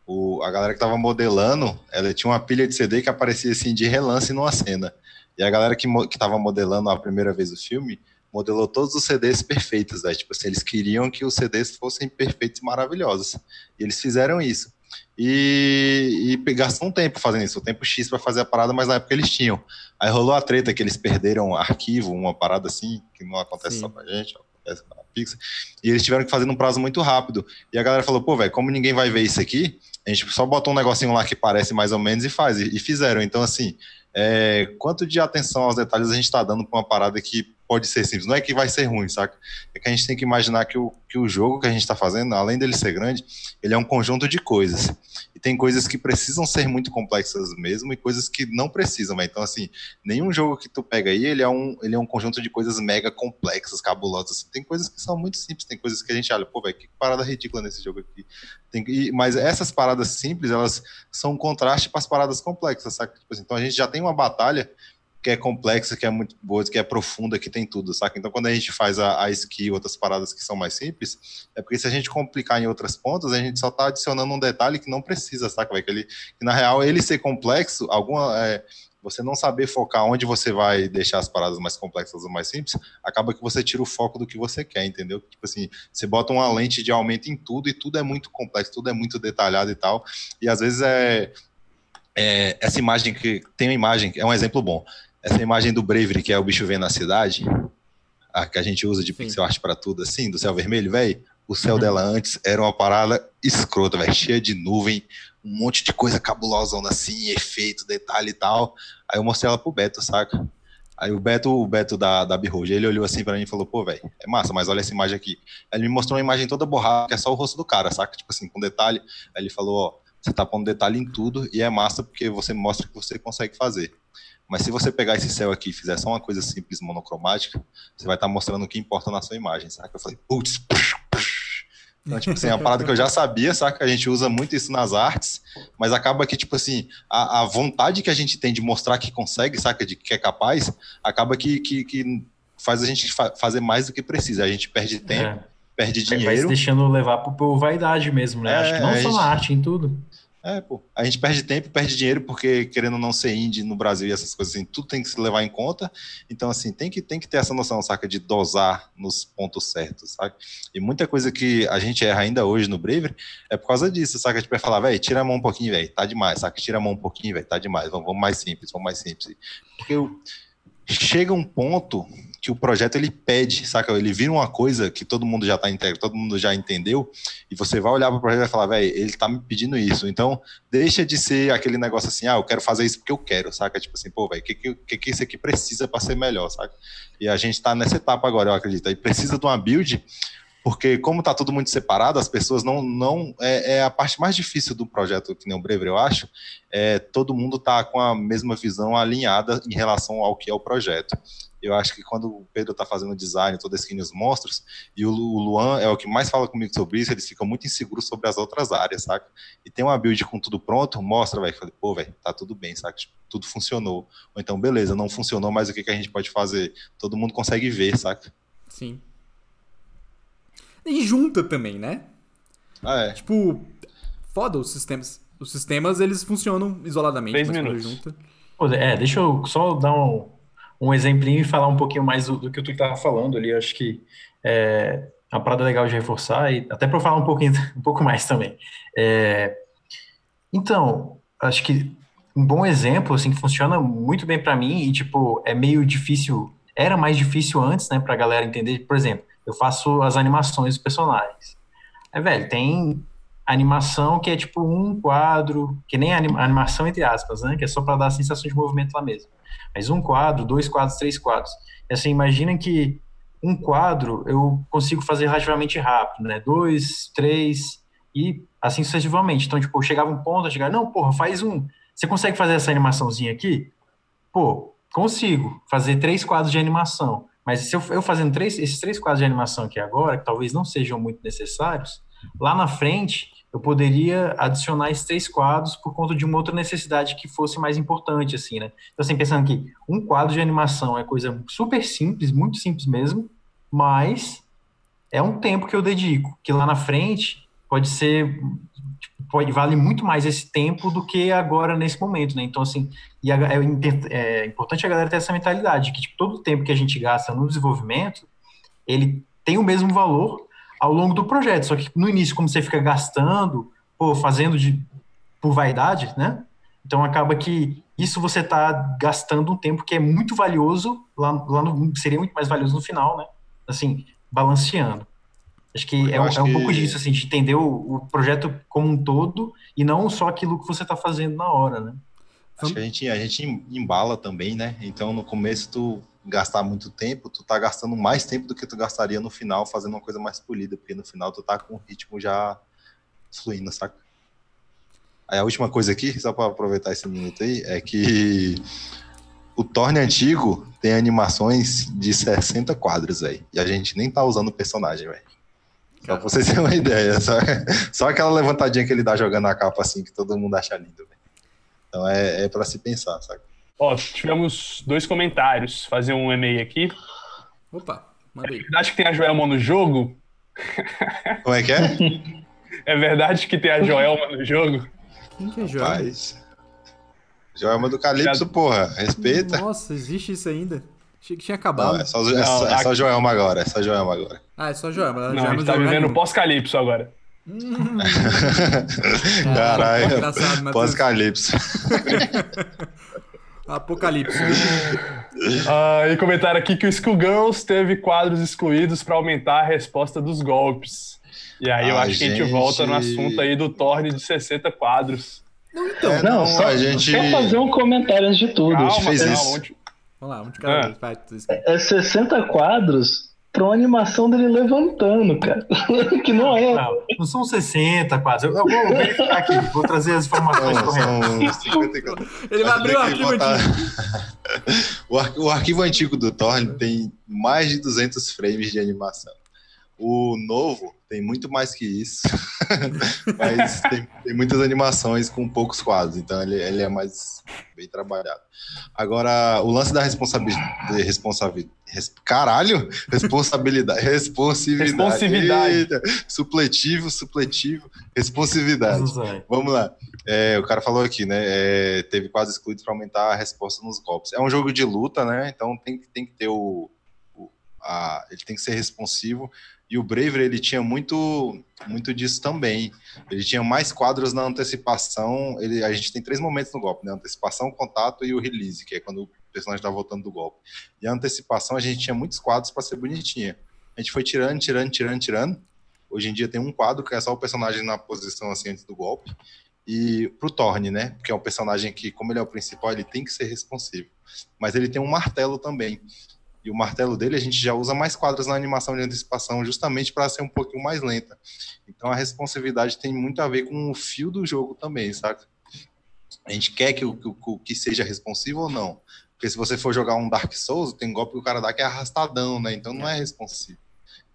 Speaker 1: o, a galera que tava modelando, ela tinha uma pilha de CD que aparecia assim de relance numa cena. E a galera que, que tava modelando a primeira vez o filme modelou todos os CDs perfeitos, né? Tipo assim, eles queriam que os CDs fossem perfeitos e maravilhosos. E eles fizeram isso. E, e gastou um tempo fazendo isso, o tempo X para fazer a parada, mas na época eles tinham. Aí rolou a treta que eles perderam arquivo, uma parada assim, que não acontece
Speaker 3: Sim.
Speaker 1: só com a gente, com a Pixar. E eles tiveram que fazer num prazo muito rápido. E a galera falou, pô, velho, como ninguém vai ver isso aqui, a gente só bota um negocinho lá que parece mais ou menos e faz. E, e fizeram. Então, assim, é, quanto de atenção aos detalhes a gente tá dando pra uma parada que pode ser simples. Não é que vai ser ruim, saca? É que a gente tem que imaginar que o, que o jogo que a gente tá fazendo, além dele ser grande, ele é um conjunto de coisas. E tem coisas que precisam ser muito complexas mesmo e coisas que não precisam, velho. Então, assim, nenhum jogo que tu pega aí, ele é um, ele é um conjunto de coisas mega complexas, cabulosas. assim. Tem coisas que são muito simples, tem coisas que a gente olha, pô, velho, que parada ridícula nesse jogo aqui. Tem, e- mas essas paradas simples, elas são um contraste para as paradas complexas, saca? Tipo assim, então a gente já tem uma batalha que é complexa, que é muito boa, que é profunda, que tem tudo, saca? Então quando a gente faz a, a skill, outras paradas que são mais simples, é porque se a gente complicar em outras pontas, a gente só tá adicionando um detalhe que não precisa, saca? Que, ele, que na real, ele ser complexo, alguma... é, você não saber focar onde você vai deixar as paradas mais complexas ou mais simples, acaba que você tira o foco do que você quer, entendeu? Tipo assim, você bota uma lente de aumento em tudo e tudo é muito complexo, tudo é muito detalhado e tal. E às vezes é, é essa imagem que tem uma imagem, é um exemplo bom. Essa imagem do Bravery, que é o bicho vendo na cidade, a que a gente usa de
Speaker 3: Sim.
Speaker 1: pixel art para tudo assim, do céu vermelho, velho. o céu dela antes era uma parada escrota, velho, cheia de nuvem, um monte de coisa cabulosona assim, efeito, detalhe e tal. Aí eu mostrei ela pro Beto, saca? Aí o Beto, o Beto da, da Birroja, ele olhou assim pra mim e falou, pô, velho, é massa, mas olha essa imagem aqui. Aí ele me mostrou uma imagem toda borrada, que é só o rosto do cara, saca? Tipo assim, com detalhe. Aí ele falou, ó, você tá pondo detalhe em tudo e é massa porque você mostra que você consegue fazer. Mas se você pegar esse céu aqui e fizer só uma coisa simples, monocromática, você vai estar mostrando o que importa na sua imagem, saca? Eu falei, putz. Então, tipo assim, é uma parada que eu já sabia, saca? A gente usa muito isso nas artes, mas acaba que, tipo assim, a, a vontade que a gente tem de mostrar que consegue, saca? De que é capaz, acaba que, que, que faz a gente fa fazer mais do que precisa. A gente perde tempo,
Speaker 6: É.
Speaker 1: perde
Speaker 6: Vai se
Speaker 1: dinheiro.
Speaker 6: deixando levar por, por vaidade mesmo, né?
Speaker 1: É,
Speaker 6: Acho que não só
Speaker 1: gente-
Speaker 6: na arte, em tudo.
Speaker 1: É, pô. A gente perde tempo, perde dinheiro, porque querendo não ser indie no Brasil e essas coisas assim, tudo tem que se levar em conta. Então, assim, tem que, tem que ter essa noção, saca, de dosar nos pontos certos, saca? E muita coisa que a gente erra ainda hoje no Braver é por causa disso, saca? Tipo, é falar, velho, tira a mão um pouquinho, velho, tá demais, saca? Tira a mão um pouquinho, velho, tá demais, vamos, vamos mais simples, vamos mais simples. Porque o- chega um ponto que o projeto ele pede, saca? Ele vira uma coisa que todo mundo já tá integrado, todo mundo já entendeu, e você vai olhar para o projeto e vai falar, velho, ele tá me pedindo isso. Então, deixa de ser aquele negócio assim, ah, eu quero fazer isso porque eu quero, saca? Tipo assim, pô, velho, o que, que, que isso aqui precisa para ser melhor, saca? E a gente tá nessa etapa agora, eu acredito. Aí precisa de uma build, porque como tá tudo muito separado, as pessoas não. não é, é a parte mais difícil do projeto, que nem o Brever, eu acho, é todo mundo tá com a mesma visão alinhada em relação ao que é o projeto. Eu acho que quando o Pedro tá fazendo design, toda skin os monstros, e o Lu- o Luan é o que mais fala comigo sobre isso, eles ficam muito inseguros sobre as outras áreas, saca? E tem uma build com tudo pronto, mostra, velho, falei, pô, velho, tá tudo bem, saca? Tipo, tudo funcionou. Ou então, beleza, não funcionou, mas o que, que a gente pode fazer? Todo mundo consegue ver, saca?
Speaker 3: Sim. E junta também, né?
Speaker 1: Ah, é.
Speaker 3: Tipo, foda os sistemas. Os sistemas, eles funcionam isoladamente,
Speaker 4: Três minutos.
Speaker 3: junta...
Speaker 6: É, deixa eu só dar um, um exemplinho e falar um pouquinho mais do, do que tu estava falando ali. Eu acho que é uma parada legal de reforçar, e até para falar um pouquinho, um pouco mais também. É, então, acho que um bom exemplo, assim, que funciona muito bem para mim e, tipo, é meio difícil, era mais difícil antes, né, pra galera entender. Por exemplo, eu faço as animações dos personagens. É, velho, tem animação que é tipo um quadro, que nem anima- animação entre aspas, né? Que é só para dar a sensação de movimento lá mesmo. Mas um quadro, dois quadros, três quadros. E assim, imagina que um quadro eu consigo fazer relativamente rápido, né? Dois, três e assim sucessivamente. Então, tipo, chegava um ponto, eu chegava, não, porra, faz um. Você consegue fazer essa animaçãozinha aqui? Pô, consigo fazer três quadros de animação. Mas se eu, eu fazendo três, esses três quadros de animação aqui agora, que talvez não sejam muito necessários, lá na frente eu poderia adicionar esses três quadros por conta de uma outra necessidade que fosse mais importante, assim, né? Então, assim, pensando que um quadro de animação é coisa super simples, muito simples mesmo, mas é um tempo que eu dedico, que lá na frente pode ser, pode, vale muito mais esse tempo do que agora nesse momento, né? Então, assim, e a- é, é importante a galera ter essa mentalidade, que tipo, todo o tempo que a gente gasta no desenvolvimento, ele tem o mesmo valor ao longo do projeto. Só que no início, como você fica gastando, pô, fazendo de, por vaidade, né? Então acaba que isso você está gastando um tempo que é muito valioso, lá, lá no, seria muito mais valioso no final, né? Assim, balanceando. Acho que é, um-
Speaker 1: acho
Speaker 6: é um
Speaker 1: que-
Speaker 6: pouco disso, assim, de entender o, o projeto como um todo e não só aquilo que você está fazendo na hora, né?
Speaker 1: Acho que a gente, a gente embala também, né? Então, no começo, tu gastar muito tempo, tu tá gastando mais tempo do que tu gastaria no final fazendo uma coisa mais polida, porque no final tu tá com o ritmo já fluindo, saca? Aí a última coisa aqui, só para aproveitar esse minuto aí, é que o Torne antigo tem animações de 60 quadros aí. E a gente nem tá usando o personagem, velho. Só pra vocês terem uma ideia. Só, só aquela levantadinha que ele dá jogando a capa assim, que todo mundo acha lindo, velho. Então é, é para se pensar, saca?
Speaker 4: Ó, tivemos dois comentários. Fazer um e-mail aqui.
Speaker 3: Opa, manda aí.
Speaker 4: É verdade que tem a Joelma no jogo?
Speaker 1: Como é que é?
Speaker 4: É verdade que tem a Joelma no jogo?
Speaker 3: Quem que é Joel?
Speaker 1: Paz. Joelma do Calypso, porra. Respeita.
Speaker 3: Nossa, existe isso ainda? Achei que tinha
Speaker 1: Não,
Speaker 3: acabado.
Speaker 1: é só, é, só, é só Joelma agora. É só Joelma agora.
Speaker 3: Ah, é só Joelma.
Speaker 4: Não,
Speaker 3: já
Speaker 4: a gente tá vivendo
Speaker 3: nenhum.
Speaker 4: pós-calipso agora.
Speaker 3: Hum,
Speaker 1: Caralho.
Speaker 3: engraçado, Matheus.
Speaker 1: Pós-Calypso.
Speaker 3: Apocalipse.
Speaker 4: Ah, e comentaram aqui que o Schoolgirls teve quadros excluídos para aumentar a resposta dos golpes. E aí eu
Speaker 1: A
Speaker 4: acho que a gente
Speaker 1: gente-
Speaker 4: volta no assunto aí do torne de 60 quadros.
Speaker 3: Não, então.
Speaker 1: É,
Speaker 5: Não,
Speaker 1: não,
Speaker 5: só,
Speaker 1: a gente-
Speaker 5: só fazer um comentário antes de tudo.
Speaker 4: Calma,
Speaker 1: fez
Speaker 4: calma.
Speaker 1: isso.
Speaker 4: onde-
Speaker 3: Vamos lá, um de cada
Speaker 4: Ah.
Speaker 3: vez. Vai.
Speaker 5: É 60 quadros pra uma animação dele levantando, cara. que não é.
Speaker 6: Não, não são 60 quase. Eu, eu vou verificar aqui, vou trazer as informações
Speaker 1: São,
Speaker 6: corretas.
Speaker 1: são 54.
Speaker 3: Ele vai abrir o arquivo
Speaker 1: botar-
Speaker 3: antigo.
Speaker 1: o, ar- o arquivo antigo do Torne tem mais de 200 frames de animação. O novo tem muito mais que isso, mas tem, tem muitas animações com poucos quadros, então ele, ele é mais bem trabalhado. Agora, o lance da responsabilidade. Responsabi, res- caralho! Responsabilidade. Responsividade.
Speaker 4: Responsividade.
Speaker 1: Eita, supletivo, supletivo, responsividade. Vamos lá. É, o cara falou aqui, né? é, teve quase excluídos para aumentar a resposta nos golpes. É um jogo de luta, né? Então tem, que- tem que ter o. o- a- ele tem que ser responsivo. E o Braver, ele tinha muito, muito disso também. Ele tinha mais quadros na antecipação. Ele, a gente tem três momentos no golpe, né? Antecipação, contato e o release, que é quando o personagem está voltando do golpe. E a antecipação, a gente tinha muitos quadros para ser bonitinha. A gente foi tirando, tirando, tirando, tirando. Hoje em dia tem um quadro que é só o personagem na posição assim antes do golpe. E pro Thorne, né? Porque é um personagem que, como ele é o principal, ele tem que ser responsivo. Mas ele tem um martelo também. E o martelo dele a gente já usa mais quadros na animação de antecipação, justamente para ser um pouquinho mais lenta. Então a responsividade tem muito a ver com o fio do jogo também, saca? A gente quer que o que, que seja responsivo ou não. Porque se você for jogar um Dark Souls, tem golpe que o cara dá que é arrastadão, né? Então não é responsivo.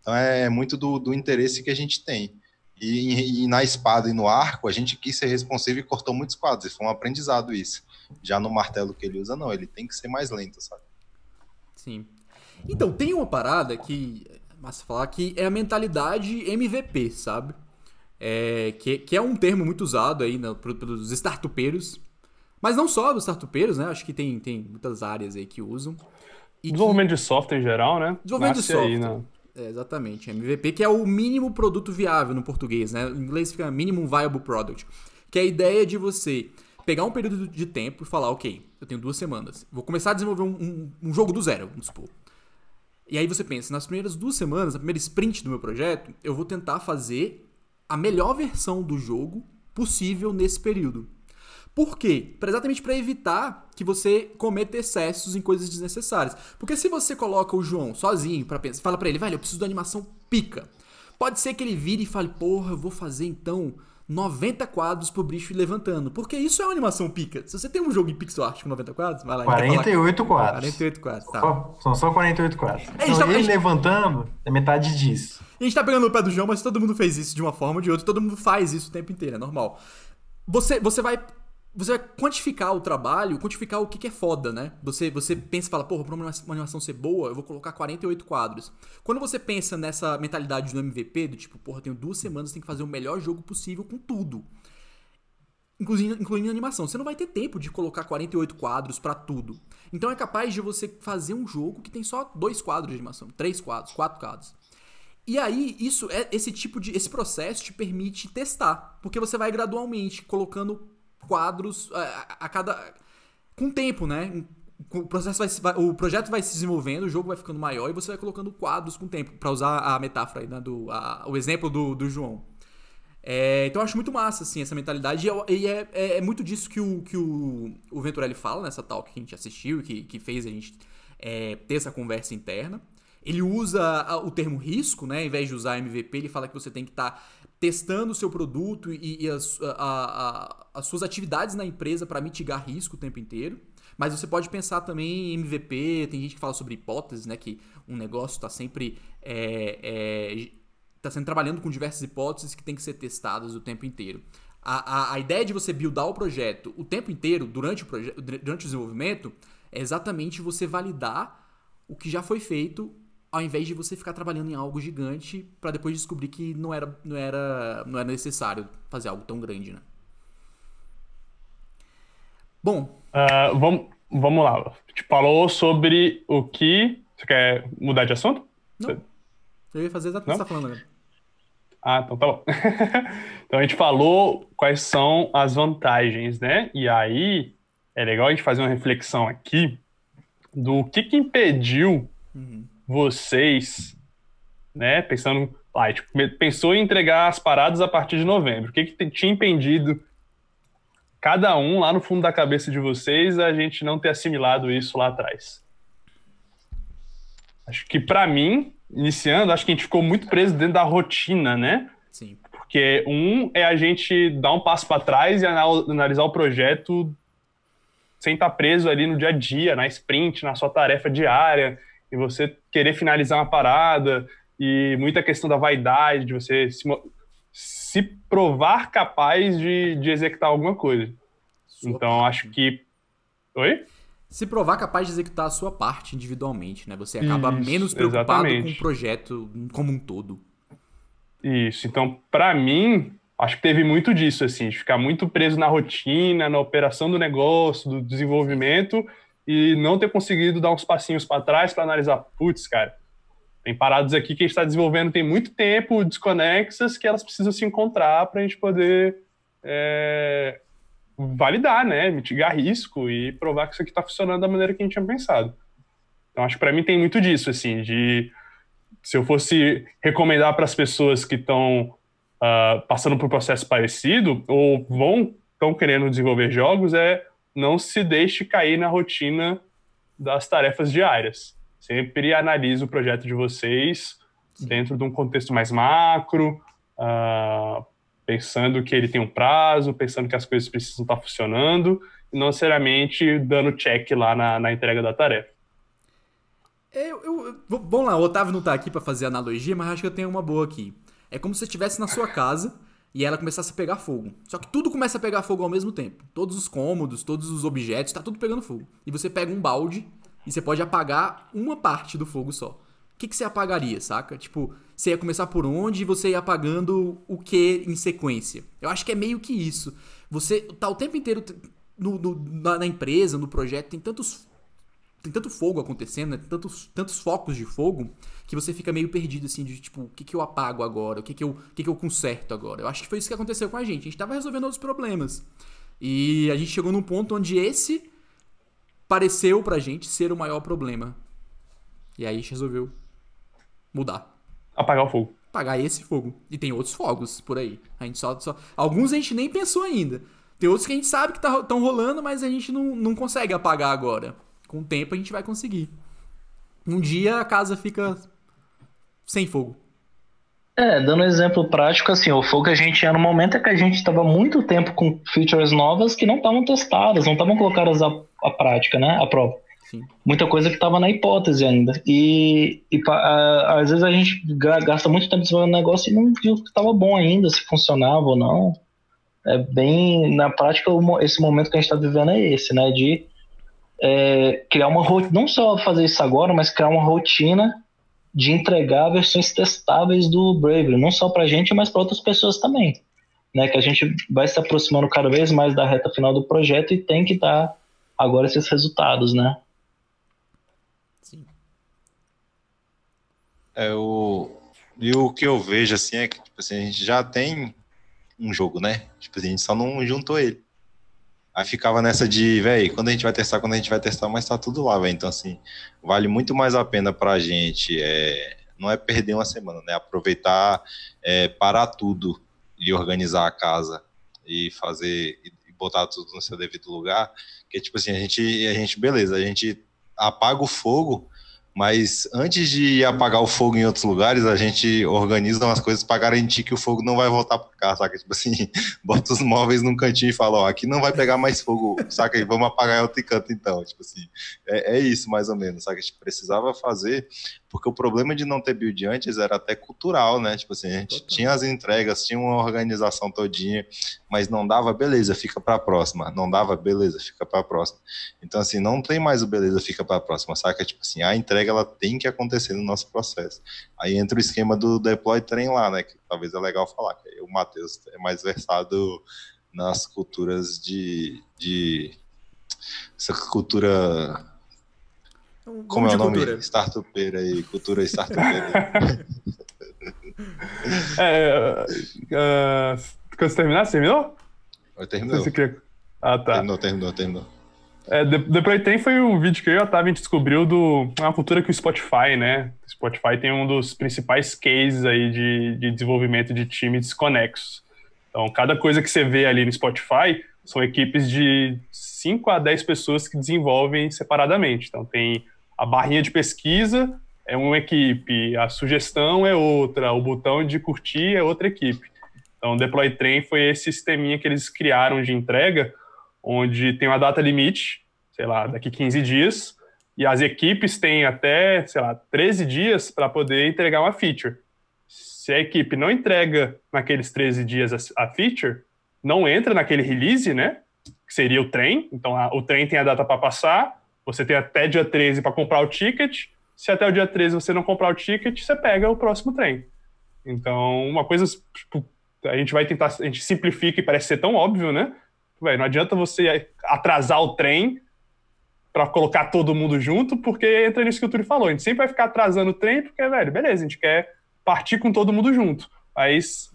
Speaker 1: Então é muito do, do interesse que a gente tem. E, e na espada e no arco, a gente quis ser responsivo e cortou muitos quadros. E foi um aprendizado isso. Já no martelo que ele usa, não. Ele tem que ser mais lento, sabe?
Speaker 3: Sim. Então, tem uma parada que. Massa falar que é a mentalidade MVP, sabe? É, que, que é um termo muito usado aí né, pelos startupeiros. Mas não só os startupeiros, né? Acho que tem, tem muitas áreas aí que usam. E que-
Speaker 4: Desenvolvimento de software em geral, né?
Speaker 3: Desenvolvimento de
Speaker 4: Nasce aí,
Speaker 3: software.
Speaker 4: né?
Speaker 3: É, exatamente. MVP, que é o mínimo produto viável no português, né? Em inglês fica Minimum Viable Product. Que é a ideia de você pegar um período de tempo e falar, ok, eu tenho duas semanas. Vou começar a desenvolver um, um- um jogo do zero, vamos supor. E aí você pensa, nas primeiras duas semanas, na primeira sprint do meu projeto, eu vou tentar fazer a melhor versão do jogo possível nesse período. Por quê? Pra- exatamente para evitar que você cometa excessos em coisas desnecessárias. Porque se você coloca o João sozinho para pensar, fala pra ele, velho, eu preciso de animação pica. Pode ser que ele vire e fale, porra, eu vou fazer então 90 quadros pro bicho levantando. Porque isso é uma animação pica. Se você tem um jogo em pixel art com 90 quadros, vai lá. ele quer falar-
Speaker 6: 48 quadros.
Speaker 3: 48 quadros, tá.
Speaker 6: Só- são só 48 quadros.
Speaker 3: É,
Speaker 6: Então,
Speaker 3: tá-
Speaker 6: ele
Speaker 3: gente-
Speaker 6: levantando é metade disso.
Speaker 3: A gente tá pegando no pé do João, mas todo mundo fez isso de uma forma ou de outra, todo mundo faz isso o tempo inteiro, é normal. Você, você vai. Você vai quantificar o trabalho, quantificar o que, que é foda, né? Você, você pensa e fala, porra, pra uma animação ser boa, eu vou colocar 48 quadros. Quando você pensa nessa mentalidade do MVP, do tipo, porra, tenho duas semanas, tem que fazer o melhor jogo possível com tudo. Incluindo, incluindo animação. Você não vai ter tempo de colocar 48 quadros pra tudo. Então é capaz de você fazer um jogo que tem só dois quadros de animação, três quadros, quatro quadros. E aí, isso é esse tipo de. Esse processo te permite testar. Porque você vai gradualmente colocando quadros a, a- cada. Com tempo, né? O processo vai, o projeto vai se desenvolvendo, o jogo vai ficando maior e você vai colocando quadros com tempo, Pra usar a metáfora aí, né? Do, a- o exemplo do, do João. É, então eu acho muito massa, assim, essa mentalidade. E, e é, é- é muito disso que o, que o, o Venturelli fala nessa talk que a gente assistiu, que, que fez a gente é, ter essa conversa interna. Ele usa o termo risco, né? Ao invés de usar MVP, ele fala que você tem que estar testando o seu produto e, e as, a- a- as suas atividades na empresa para mitigar risco o tempo inteiro. Mas você pode pensar também em MVP, tem gente que fala sobre hipóteses, né? Que um negócio está sempre é, é, tá sendo trabalhando com diversas hipóteses que tem que ser testadas o tempo inteiro. A, a, a ideia de você buildar o projeto o tempo inteiro, durante o, durante o desenvolvimento, é exatamente você validar o que já foi feito, ao invés de você ficar trabalhando em algo gigante para depois descobrir que não era, não, era, não era necessário fazer algo tão grande, né? Bom,
Speaker 4: Ah, vamos, vamos lá. A gente falou sobre o que. Você quer mudar de assunto?
Speaker 3: não. Eu ia fazer exatamente o que você tá falando agora.
Speaker 4: Ah, então tá bom. então a gente falou quais são as vantagens, né? E aí é legal a gente fazer uma reflexão aqui do que, que impediu
Speaker 3: Uhum.
Speaker 4: Vocês né? Pensando, tipo, pensou em entregar as paradas a partir de novembro. O que, que tinha impedido cada um lá no fundo da cabeça de vocês a gente não ter assimilado isso lá atrás? Acho que pra mim, iniciando, acho que a gente ficou muito preso dentro da rotina, né?
Speaker 3: Sim.
Speaker 4: Porque um é a gente dar um passo para trás e anal- analisar o projeto sem estar preso ali no dia a dia, na sprint, na sua tarefa diária, e você querer finalizar uma parada, e muita questão da vaidade, de você se, se provar capaz de, de executar alguma coisa.
Speaker 3: Sua
Speaker 4: então,
Speaker 3: parte.
Speaker 4: acho que. Oi?
Speaker 3: Se provar capaz de executar a sua parte individualmente, né? Você acaba
Speaker 4: Isso,
Speaker 3: menos preocupado
Speaker 4: exatamente.
Speaker 3: com o projeto como um todo.
Speaker 4: Isso. Então, para mim, acho que teve muito disso, assim, de ficar muito preso na rotina, na operação do negócio, do desenvolvimento, e não ter conseguido dar uns passinhos para trás para analisar, putz, cara, tem paradas aqui que a gente está desenvolvendo tem muito tempo, desconexas, que elas precisam se encontrar para a gente poder é, validar, né, mitigar risco e provar que isso aqui está funcionando da maneira que a gente tinha pensado. Então, acho que para mim tem muito disso, assim, de se eu fosse recomendar para as pessoas que estão ah, passando por um processo parecido ou vão estão querendo desenvolver jogos é não se deixe cair na rotina das tarefas diárias. Sempre analise o projeto de vocês dentro de um contexto mais macro, ah, pensando que ele tem um prazo, pensando que as coisas precisam estar funcionando, e não necessariamente dando check lá na, na entrega da tarefa.
Speaker 3: Eu, eu, eu- vamos lá, o Otávio não tá aqui pra fazer analogia, mas acho que eu tenho uma boa aqui. É como se você estivesse na sua casa e ela começasse a pegar fogo. Só que tudo começa a pegar fogo ao mesmo tempo. Todos os cômodos, todos os objetos, tá tudo pegando fogo. E você pega um balde e você pode apagar uma parte do fogo só. O que, que você apagaria, saca? Tipo, você ia começar por onde e você ia apagando o que em sequência. Eu acho que é meio que isso. Você tá o tempo inteiro no- no- na, na empresa, no projeto, tem tantos tem tanto fogo acontecendo, né? tantos, tantos focos de fogo, que você fica meio perdido, assim, de tipo, o que, que eu apago agora? O que, que, eu, o que, que eu conserto agora? Eu acho que foi isso que aconteceu com a gente. A gente tava resolvendo outros problemas. E a gente chegou num ponto onde esse pareceu pra gente ser o maior problema. E aí a gente resolveu mudar.
Speaker 4: Apagar o fogo.
Speaker 3: Apagar esse fogo. E tem outros fogos por aí. A gente só, só- Alguns a gente nem pensou ainda. Tem outros que a gente sabe que estão rolando, mas a gente não, não consegue apagar agora. Com o tempo a gente vai conseguir. Um dia a casa fica sem fogo.
Speaker 5: É, dando um exemplo prático, assim, o fogo que a gente tinha no momento é que a gente estava muito tempo com features novas que não estavam testadas, não estavam colocadas à, à prática, né, à prova.
Speaker 3: Sim.
Speaker 5: Muita coisa que estava na hipótese ainda. E, e a- às vezes a gente ga- gasta muito tempo desenvolvendo um negócio e não viu que estava bom ainda, se funcionava ou não. É bem, na prática, esse momento que a gente está vivendo é esse, né, de é, criar uma rotina, não só fazer isso agora, mas criar uma rotina de entregar versões testáveis do Bravery, não só para a gente, mas para outras pessoas também. Né, que a gente vai se aproximando cada vez mais da reta final do projeto e tem que dar agora esses resultados, né?
Speaker 3: Sim.
Speaker 1: É o e o que eu vejo assim é que tipo assim, a gente já tem um jogo, né? Tipo assim, a gente só não juntou ele. Aí ficava nessa de, velho, quando a gente vai testar, quando a gente vai testar, mas tá tudo lá, velho. Então assim, vale muito mais a pena pra gente é não é perder uma semana, né? Aproveitar, é, parar tudo e organizar a casa e fazer e botar tudo no seu devido lugar, que tipo assim, a gente a gente beleza, a gente apaga o fogo, mas antes de apagar o fogo em outros lugares, a gente organiza umas coisas para garantir que o fogo não vai voltar para cá, saca? Tipo assim, bota os móveis num cantinho e fala, ó, aqui não vai pegar mais fogo, saca? E vamos apagar em outro canto então, tipo assim. É, é isso mais ou menos, saca? A gente precisava fazer, porque o problema de não ter build antes era até cultural, né? Tipo assim, a gente
Speaker 3: Total.
Speaker 1: tinha as entregas, tinha uma organização todinha, mas não dava, beleza, fica para a próxima. Não dava, beleza, fica para a próxima. Então, assim, não tem mais o beleza, fica para a próxima, saca? Tipo assim, a entrega ela tem que acontecer no nosso processo. Aí entra o esquema do deploy train lá, né? Que talvez é legal falar, que aí o Matheus é mais versado nas culturas de. de essa cultura.
Speaker 3: Então,
Speaker 1: Como é o nome?
Speaker 3: cultura.
Speaker 1: Startupeira aí, cultura startupeira.
Speaker 4: É, uh, quando você terminar, você terminou?
Speaker 1: terminou,
Speaker 4: Você queria... Ah, tá.
Speaker 1: terminou, terminou, terminou.
Speaker 4: É, The, The Playtime foi um vídeo que eu e o Otávio a gente descobriu do uma cultura que o Spotify, né? O Spotify tem um dos principais cases aí de, de desenvolvimento de times desconexos. Então, cada coisa que você vê ali no Spotify são equipes de 5 a 10 pessoas que desenvolvem separadamente. Então, tem a barrinha de pesquisa, é uma equipe, a sugestão é outra, o botão de curtir é outra equipe. Então, o Deploy Train foi esse sisteminha que eles criaram de entrega, onde tem uma data limite, sei lá, daqui 15 dias, e as equipes têm até, sei lá, 13 dias para poder entregar uma feature. Se a equipe não entrega naqueles 13 dias a, feature, não entra naquele release, né? Que seria o trem. Então, a, o trem tem a data para passar, você tem até dia 13 para comprar o ticket. Se até o dia 13 você não comprar o ticket, você pega o próximo trem. Então, uma coisa, tipo, a gente vai tentar, a gente simplifica e parece ser tão óbvio, né? Não adianta você atrasar o trem para colocar todo mundo junto, porque entra nisso que o Turi falou. A gente sempre vai ficar atrasando o trem, porque, velho, beleza, a gente quer partir com todo mundo junto. Mas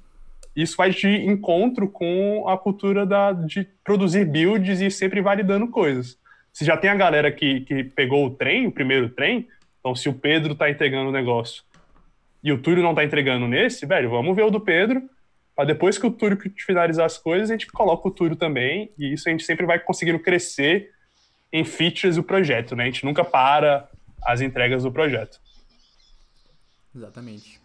Speaker 4: isso vai de encontro com a cultura da, de produzir builds e sempre validando coisas. Se já tem a galera que, que pegou o trem, o primeiro trem, então se o Pedro está entregando o negócio e o Túlio não está entregando nesse, velho, vamos ver o do Pedro, para depois que o Túlio finalizar as coisas, a gente coloca o Túlio também, e isso a gente sempre vai conseguindo crescer em features do projeto, né? A gente nunca para as entregas do projeto.
Speaker 3: Exatamente.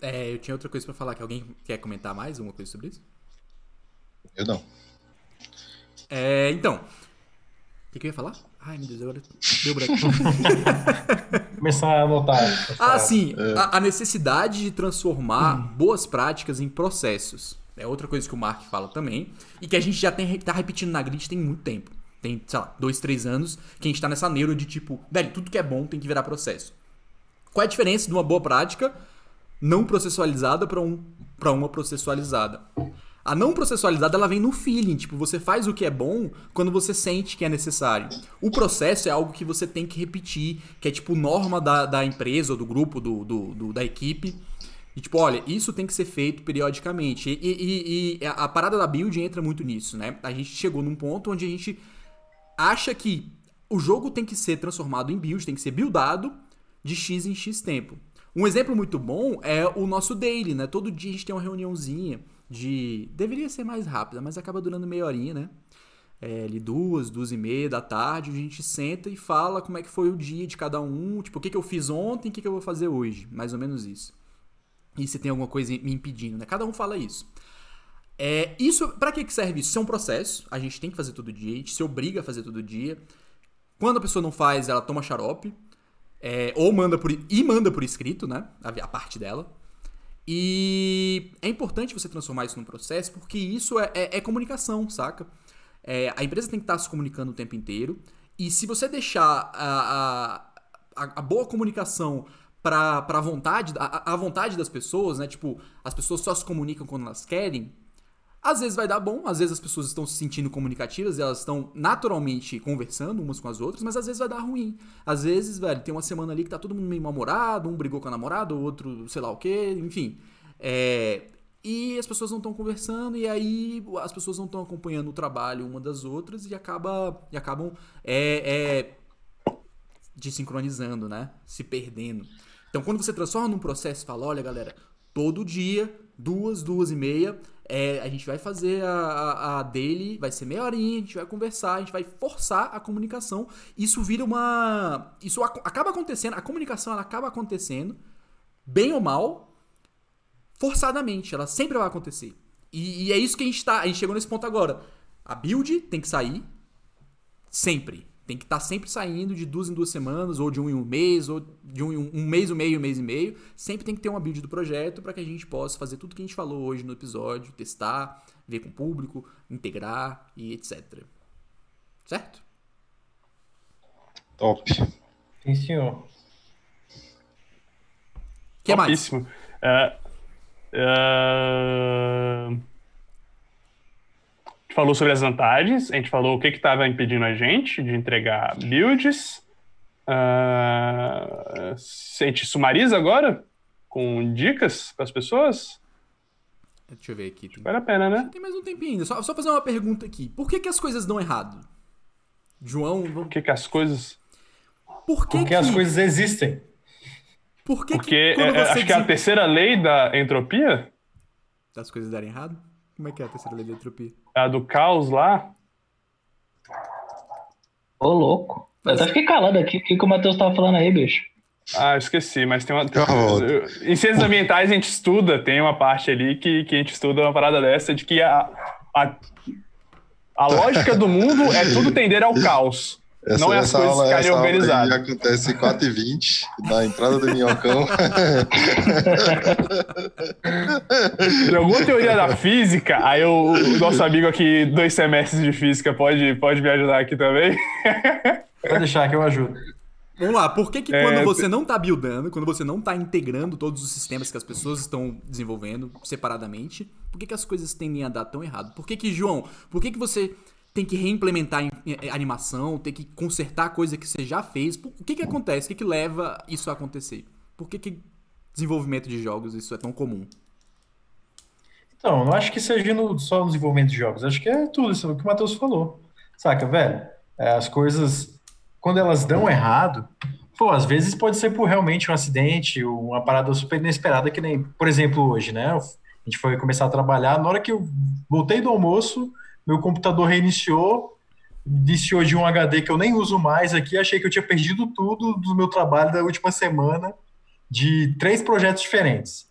Speaker 3: É, eu tinha outra coisa para falar, que alguém quer comentar mais alguma coisa sobre isso?
Speaker 1: Eu não.
Speaker 3: É, então, o que, que eu ia falar? Ai, meu Deus, agora deu branco.
Speaker 6: Começar a anotar.
Speaker 3: ah, sim. A, a, necessidade de transformar hum. boas práticas em processos. É outra coisa que o Mark fala também. E que a gente já tem, tá repetindo na grid tem muito tempo. Tem, sei lá, dois, três anos que a gente tá nessa neuro de tipo, velho, tudo que é bom tem que virar processo. Qual é a diferença de uma boa prática não processualizada para um, pra uma processualizada? A não processualizada ela vem no feeling, tipo, você faz o que é bom quando você sente que é necessário. O processo é algo que você tem que repetir, que é tipo norma da, da empresa ou do grupo, do, do, do da equipe. E tipo, olha, isso tem que ser feito periodicamente. E, e, e, a parada da build entra muito nisso, né? A gente chegou num ponto onde a gente acha que o jogo tem que ser transformado em build, tem que ser buildado de X em X tempo. Um exemplo muito bom é o nosso daily, né? Todo dia a gente tem uma reuniãozinha de. Deveria ser mais rápida, mas acaba durando meia horinha, né? É, ali duas, duas e meia da tarde, a gente senta e fala como é que foi o dia de cada um, tipo, o que, que eu fiz ontem, o que, que eu vou fazer hoje, mais ou menos isso. E se tem alguma coisa me impedindo, né? Cada um fala isso. É, isso, para que, que serve isso? Isso é um processo, a gente tem que fazer todo dia, a gente se obriga a fazer todo dia. Quando a pessoa não faz, ela toma xarope, é, ou manda por, e manda por escrito, né? A, a parte dela. E é importante você transformar isso num processo porque isso é, é, é comunicação, saca? É, a empresa tem que estar se comunicando o tempo inteiro. E se você deixar a, a, a boa comunicação para a vontade, a, a vontade das pessoas, né? Tipo, as pessoas só se comunicam quando elas querem. Às vezes vai dar bom, às vezes as pessoas estão se sentindo comunicativas elas estão naturalmente conversando umas com as outras, mas às vezes vai dar ruim. Às vezes, velho, tem uma semana ali que tá todo mundo meio mal-humorado, um brigou com a namorada, o outro sei lá o quê, enfim. É, e as pessoas não estão conversando e aí as pessoas não estão acompanhando o trabalho uma das outras e, acaba, e acabam é, é, desincronizando, né? Se perdendo. Então, quando você transforma num processo fala, olha, galera, todo dia, duas, duas e meia, é, a gente vai fazer a, a, a dele, vai ser meia horinha, a gente vai conversar, a gente vai forçar a comunicação. Isso vira uma. Isso ac acaba acontecendo, a comunicação ela acaba acontecendo, bem ou mal, forçadamente. Ela sempre vai acontecer. E, e é isso que a gente tá. A gente chegou nesse ponto agora. A build tem que sair sempre. Tem que estar tá sempre saindo de duas em duas semanas, ou de um em um mês, ou de um em um, um mês, um meio, um mês e meio. Sempre tem que ter uma build do projeto para que a gente possa fazer tudo que a gente falou hoje no episódio, testar, ver com o público, integrar e etc. Certo?
Speaker 1: Top.
Speaker 6: Sim, senhor.
Speaker 3: O que mais?
Speaker 4: Uh, uh gente falou sobre as vantagens, a gente falou o que estava impedindo a gente de entregar builds. Uh, a gente sumariza agora com dicas para as pessoas?
Speaker 3: Deixa eu ver aqui. Tem,
Speaker 4: Vale a pena, né?
Speaker 3: tem mais um tempinho ainda. Só, só fazer uma pergunta aqui. Por que, que as coisas dão errado? João, vamos...
Speaker 4: Por que, que as coisas.
Speaker 3: por que,
Speaker 6: Porque
Speaker 3: que
Speaker 6: as coisas existem.
Speaker 3: Por que,
Speaker 4: Porque
Speaker 3: que
Speaker 4: é, é,
Speaker 3: você
Speaker 4: acho que é a terceira lei da entropia,
Speaker 3: das coisas darem errado? Como é que é a terceira lei da entropia?
Speaker 4: A do caos lá.
Speaker 5: Ô, louco. Eu até fiquei calado aqui. O que, que o Matheus tava falando aí, bicho?
Speaker 4: Ah, eu esqueci, mas tem uma.
Speaker 1: Volto.
Speaker 4: Em ciências ambientais a gente estuda, tem uma parte ali que, que a gente estuda uma parada dessa de que a, a, a lógica do mundo é tudo tender ao caos. Não é as coisas ficarem
Speaker 1: essa aula aí
Speaker 4: organizadas.
Speaker 1: acontece 4h20, na entrada do Minhocão.
Speaker 4: De alguma teoria da física, aí o, o nosso amigo aqui, dois semestres de física, pode, pode me ajudar aqui também.
Speaker 6: Pode deixar que eu ajudo.
Speaker 3: Vamos lá, por que, que
Speaker 4: É,
Speaker 3: quando você não tá buildando, quando você não tá integrando todos os sistemas que as pessoas estão desenvolvendo separadamente, por que, que as coisas tendem a dar tão errado? Por que que, João, por que que você tem que reimplementar em- em- animação, tem que consertar coisa que você já fez? O que que acontece? O que que leva isso a acontecer? Por que que desenvolvimento de jogos isso é tão comum?
Speaker 6: Então, não acho que seja no- só no desenvolvimento de jogos. Acho que é tudo isso que o Matheus falou. Saca, velho? É, as coisas, quando elas dão errado, pô, às vezes pode ser por realmente um acidente, uma parada super inesperada, que nem, por exemplo, hoje, né? A gente foi começar a trabalhar. Na hora que eu voltei do almoço, meu computador reiniciou, iniciou de um HD que eu nem uso mais aqui. Achei que eu tinha perdido tudo do meu trabalho da última semana, de três projetos diferentes.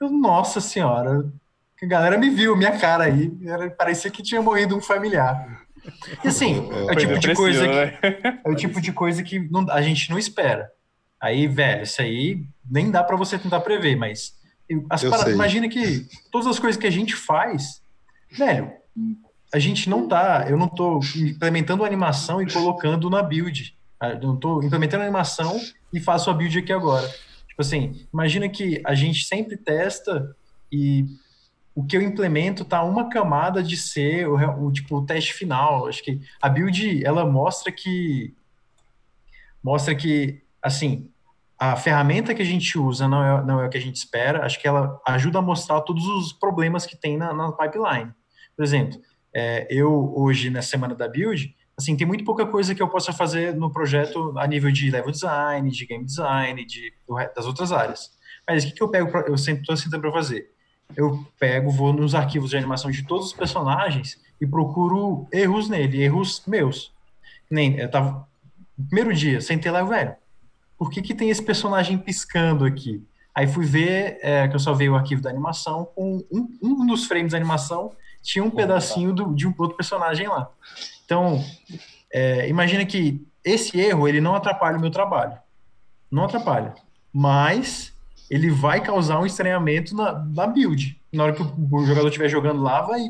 Speaker 6: Eu, nossa senhora, que a galera me viu, minha cara aí, era- parecia que tinha morrido um familiar. E assim, é o
Speaker 4: Foi
Speaker 6: tipo de coisa que,
Speaker 4: né?
Speaker 6: é o tipo de coisa que não- a gente não espera. Aí, velho, isso aí nem dá pra você tentar prever, mas paradas- imagina que todas as coisas que a gente faz, velho, a gente não tá, eu não tô implementando animação e colocando na build. Ah, Eu não tô implementando animação e faço a build aqui agora. Tipo assim, imagina que a gente sempre testa e o que eu implemento tá uma camada de ser o, o, tipo o teste final. Acho que a build ela mostra que mostra que assim a ferramenta que a gente usa não é, não é o que a gente espera. Acho que ela ajuda a mostrar todos os problemas que tem na, na pipeline. Por exemplo, é, eu hoje na semana da build, assim tem muito pouca coisa que eu possa fazer no projeto a nível de level design, de game design, de das outras áreas. Mas o que, que eu pego? Pra, eu sempre estou sentando para fazer eu pego, vou nos arquivos de animação de todos os personagens e procuro erros nele, erros meus. Nem, eu tava. Primeiro dia, sentei lá, velho, por que, que tem esse personagem piscando aqui? Aí fui ver, é, que eu só veio o arquivo da animação, com um, um dos frames da animação tinha um pedacinho do- de um outro personagem lá. Então, é, imagina que esse erro, ele não atrapalha o meu trabalho. Não atrapalha. Mas ele vai causar um estranhamento na, na build. Na hora que o, jogador estiver jogando lá, vai.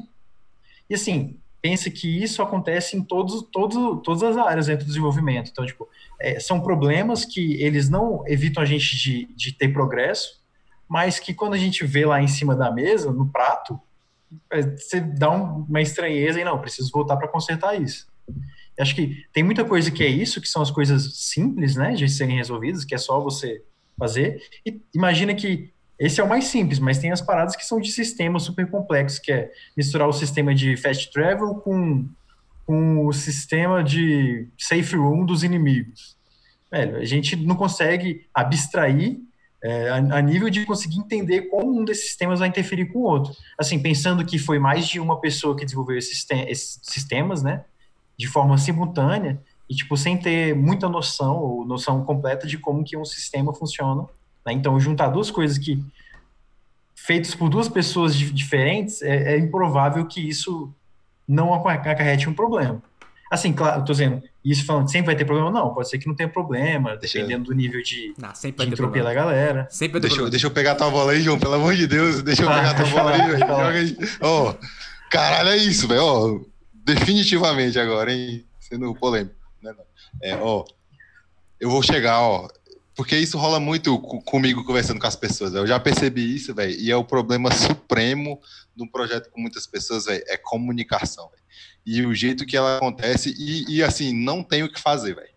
Speaker 6: E assim, pensa que isso acontece em todos, todos, todas as áreas dentro do desenvolvimento. Então, tipo, é, são problemas que eles não evitam a gente de, de ter progresso, mas que quando a gente vê lá em cima da mesa, no prato, você dá um- uma estranheza e não, preciso voltar para consertar isso. Acho que tem muita coisa que é isso, que são as coisas simples, né, de serem resolvidas, que é só você fazer. E imagina que esse é o mais simples, mas tem as paradas que são de sistemas super complexos, que é misturar o sistema de fast travel com, com o sistema de safe room dos inimigos. Velho, a gente não consegue abstrair é, a, a nível de conseguir entender como um desses sistemas vai interferir com o outro. Assim, pensando que foi mais de uma pessoa que desenvolveu esses, esses sistemas, né, de forma simultânea, e tipo sem ter muita noção ou noção completa de como que um sistema funciona. né? Então, juntar duas coisas que feitas por duas pessoas di- diferentes é, é improvável que isso não aca- acarrete um problema. Assim, claro, eu tô dizendo, isso falando que sempre vai ter problema, não, pode ser que não tenha problema, dependendo do nível de,
Speaker 3: Não, sempre
Speaker 6: de entropia da galera.
Speaker 3: Sempre vai ter
Speaker 1: Deixa, eu-
Speaker 3: problema.
Speaker 1: deixa eu pegar tua bola aí, João, pelo amor de Deus. Deixa eu
Speaker 6: Ah,
Speaker 1: pegar tua
Speaker 6: pode
Speaker 1: bola aí. Joga aí. Ó, caralho, é isso, velho. Ó, definitivamente agora, hein? Sendo polêmico. Né. É, ó, eu vou chegar, ó. Porque isso rola muito co- comigo conversando com as pessoas. Eu já percebi isso, velho. E é o problema supremo de um projeto com muitas pessoas, velho. É comunicação, velho. E o jeito que ela acontece. E, e, assim, não tem o que fazer, velho.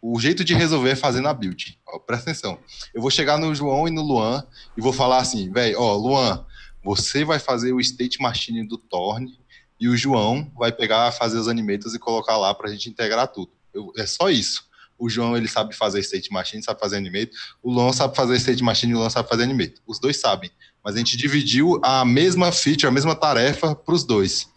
Speaker 1: O jeito de resolver é fazendo a build. Ó, presta atenção. Eu vou chegar no João e no Luan e vou falar assim, velho, ó, Luan, você vai fazer o state machine do Torne e o João vai pegar, fazer os animators e colocar lá pra gente integrar tudo. Eu- é só isso. O João, ele sabe fazer state machine, sabe fazer animator. O Luan sabe fazer state machine e o Luan sabe fazer animator. Os dois sabem. Mas a gente dividiu a mesma feature, a mesma tarefa pros dois.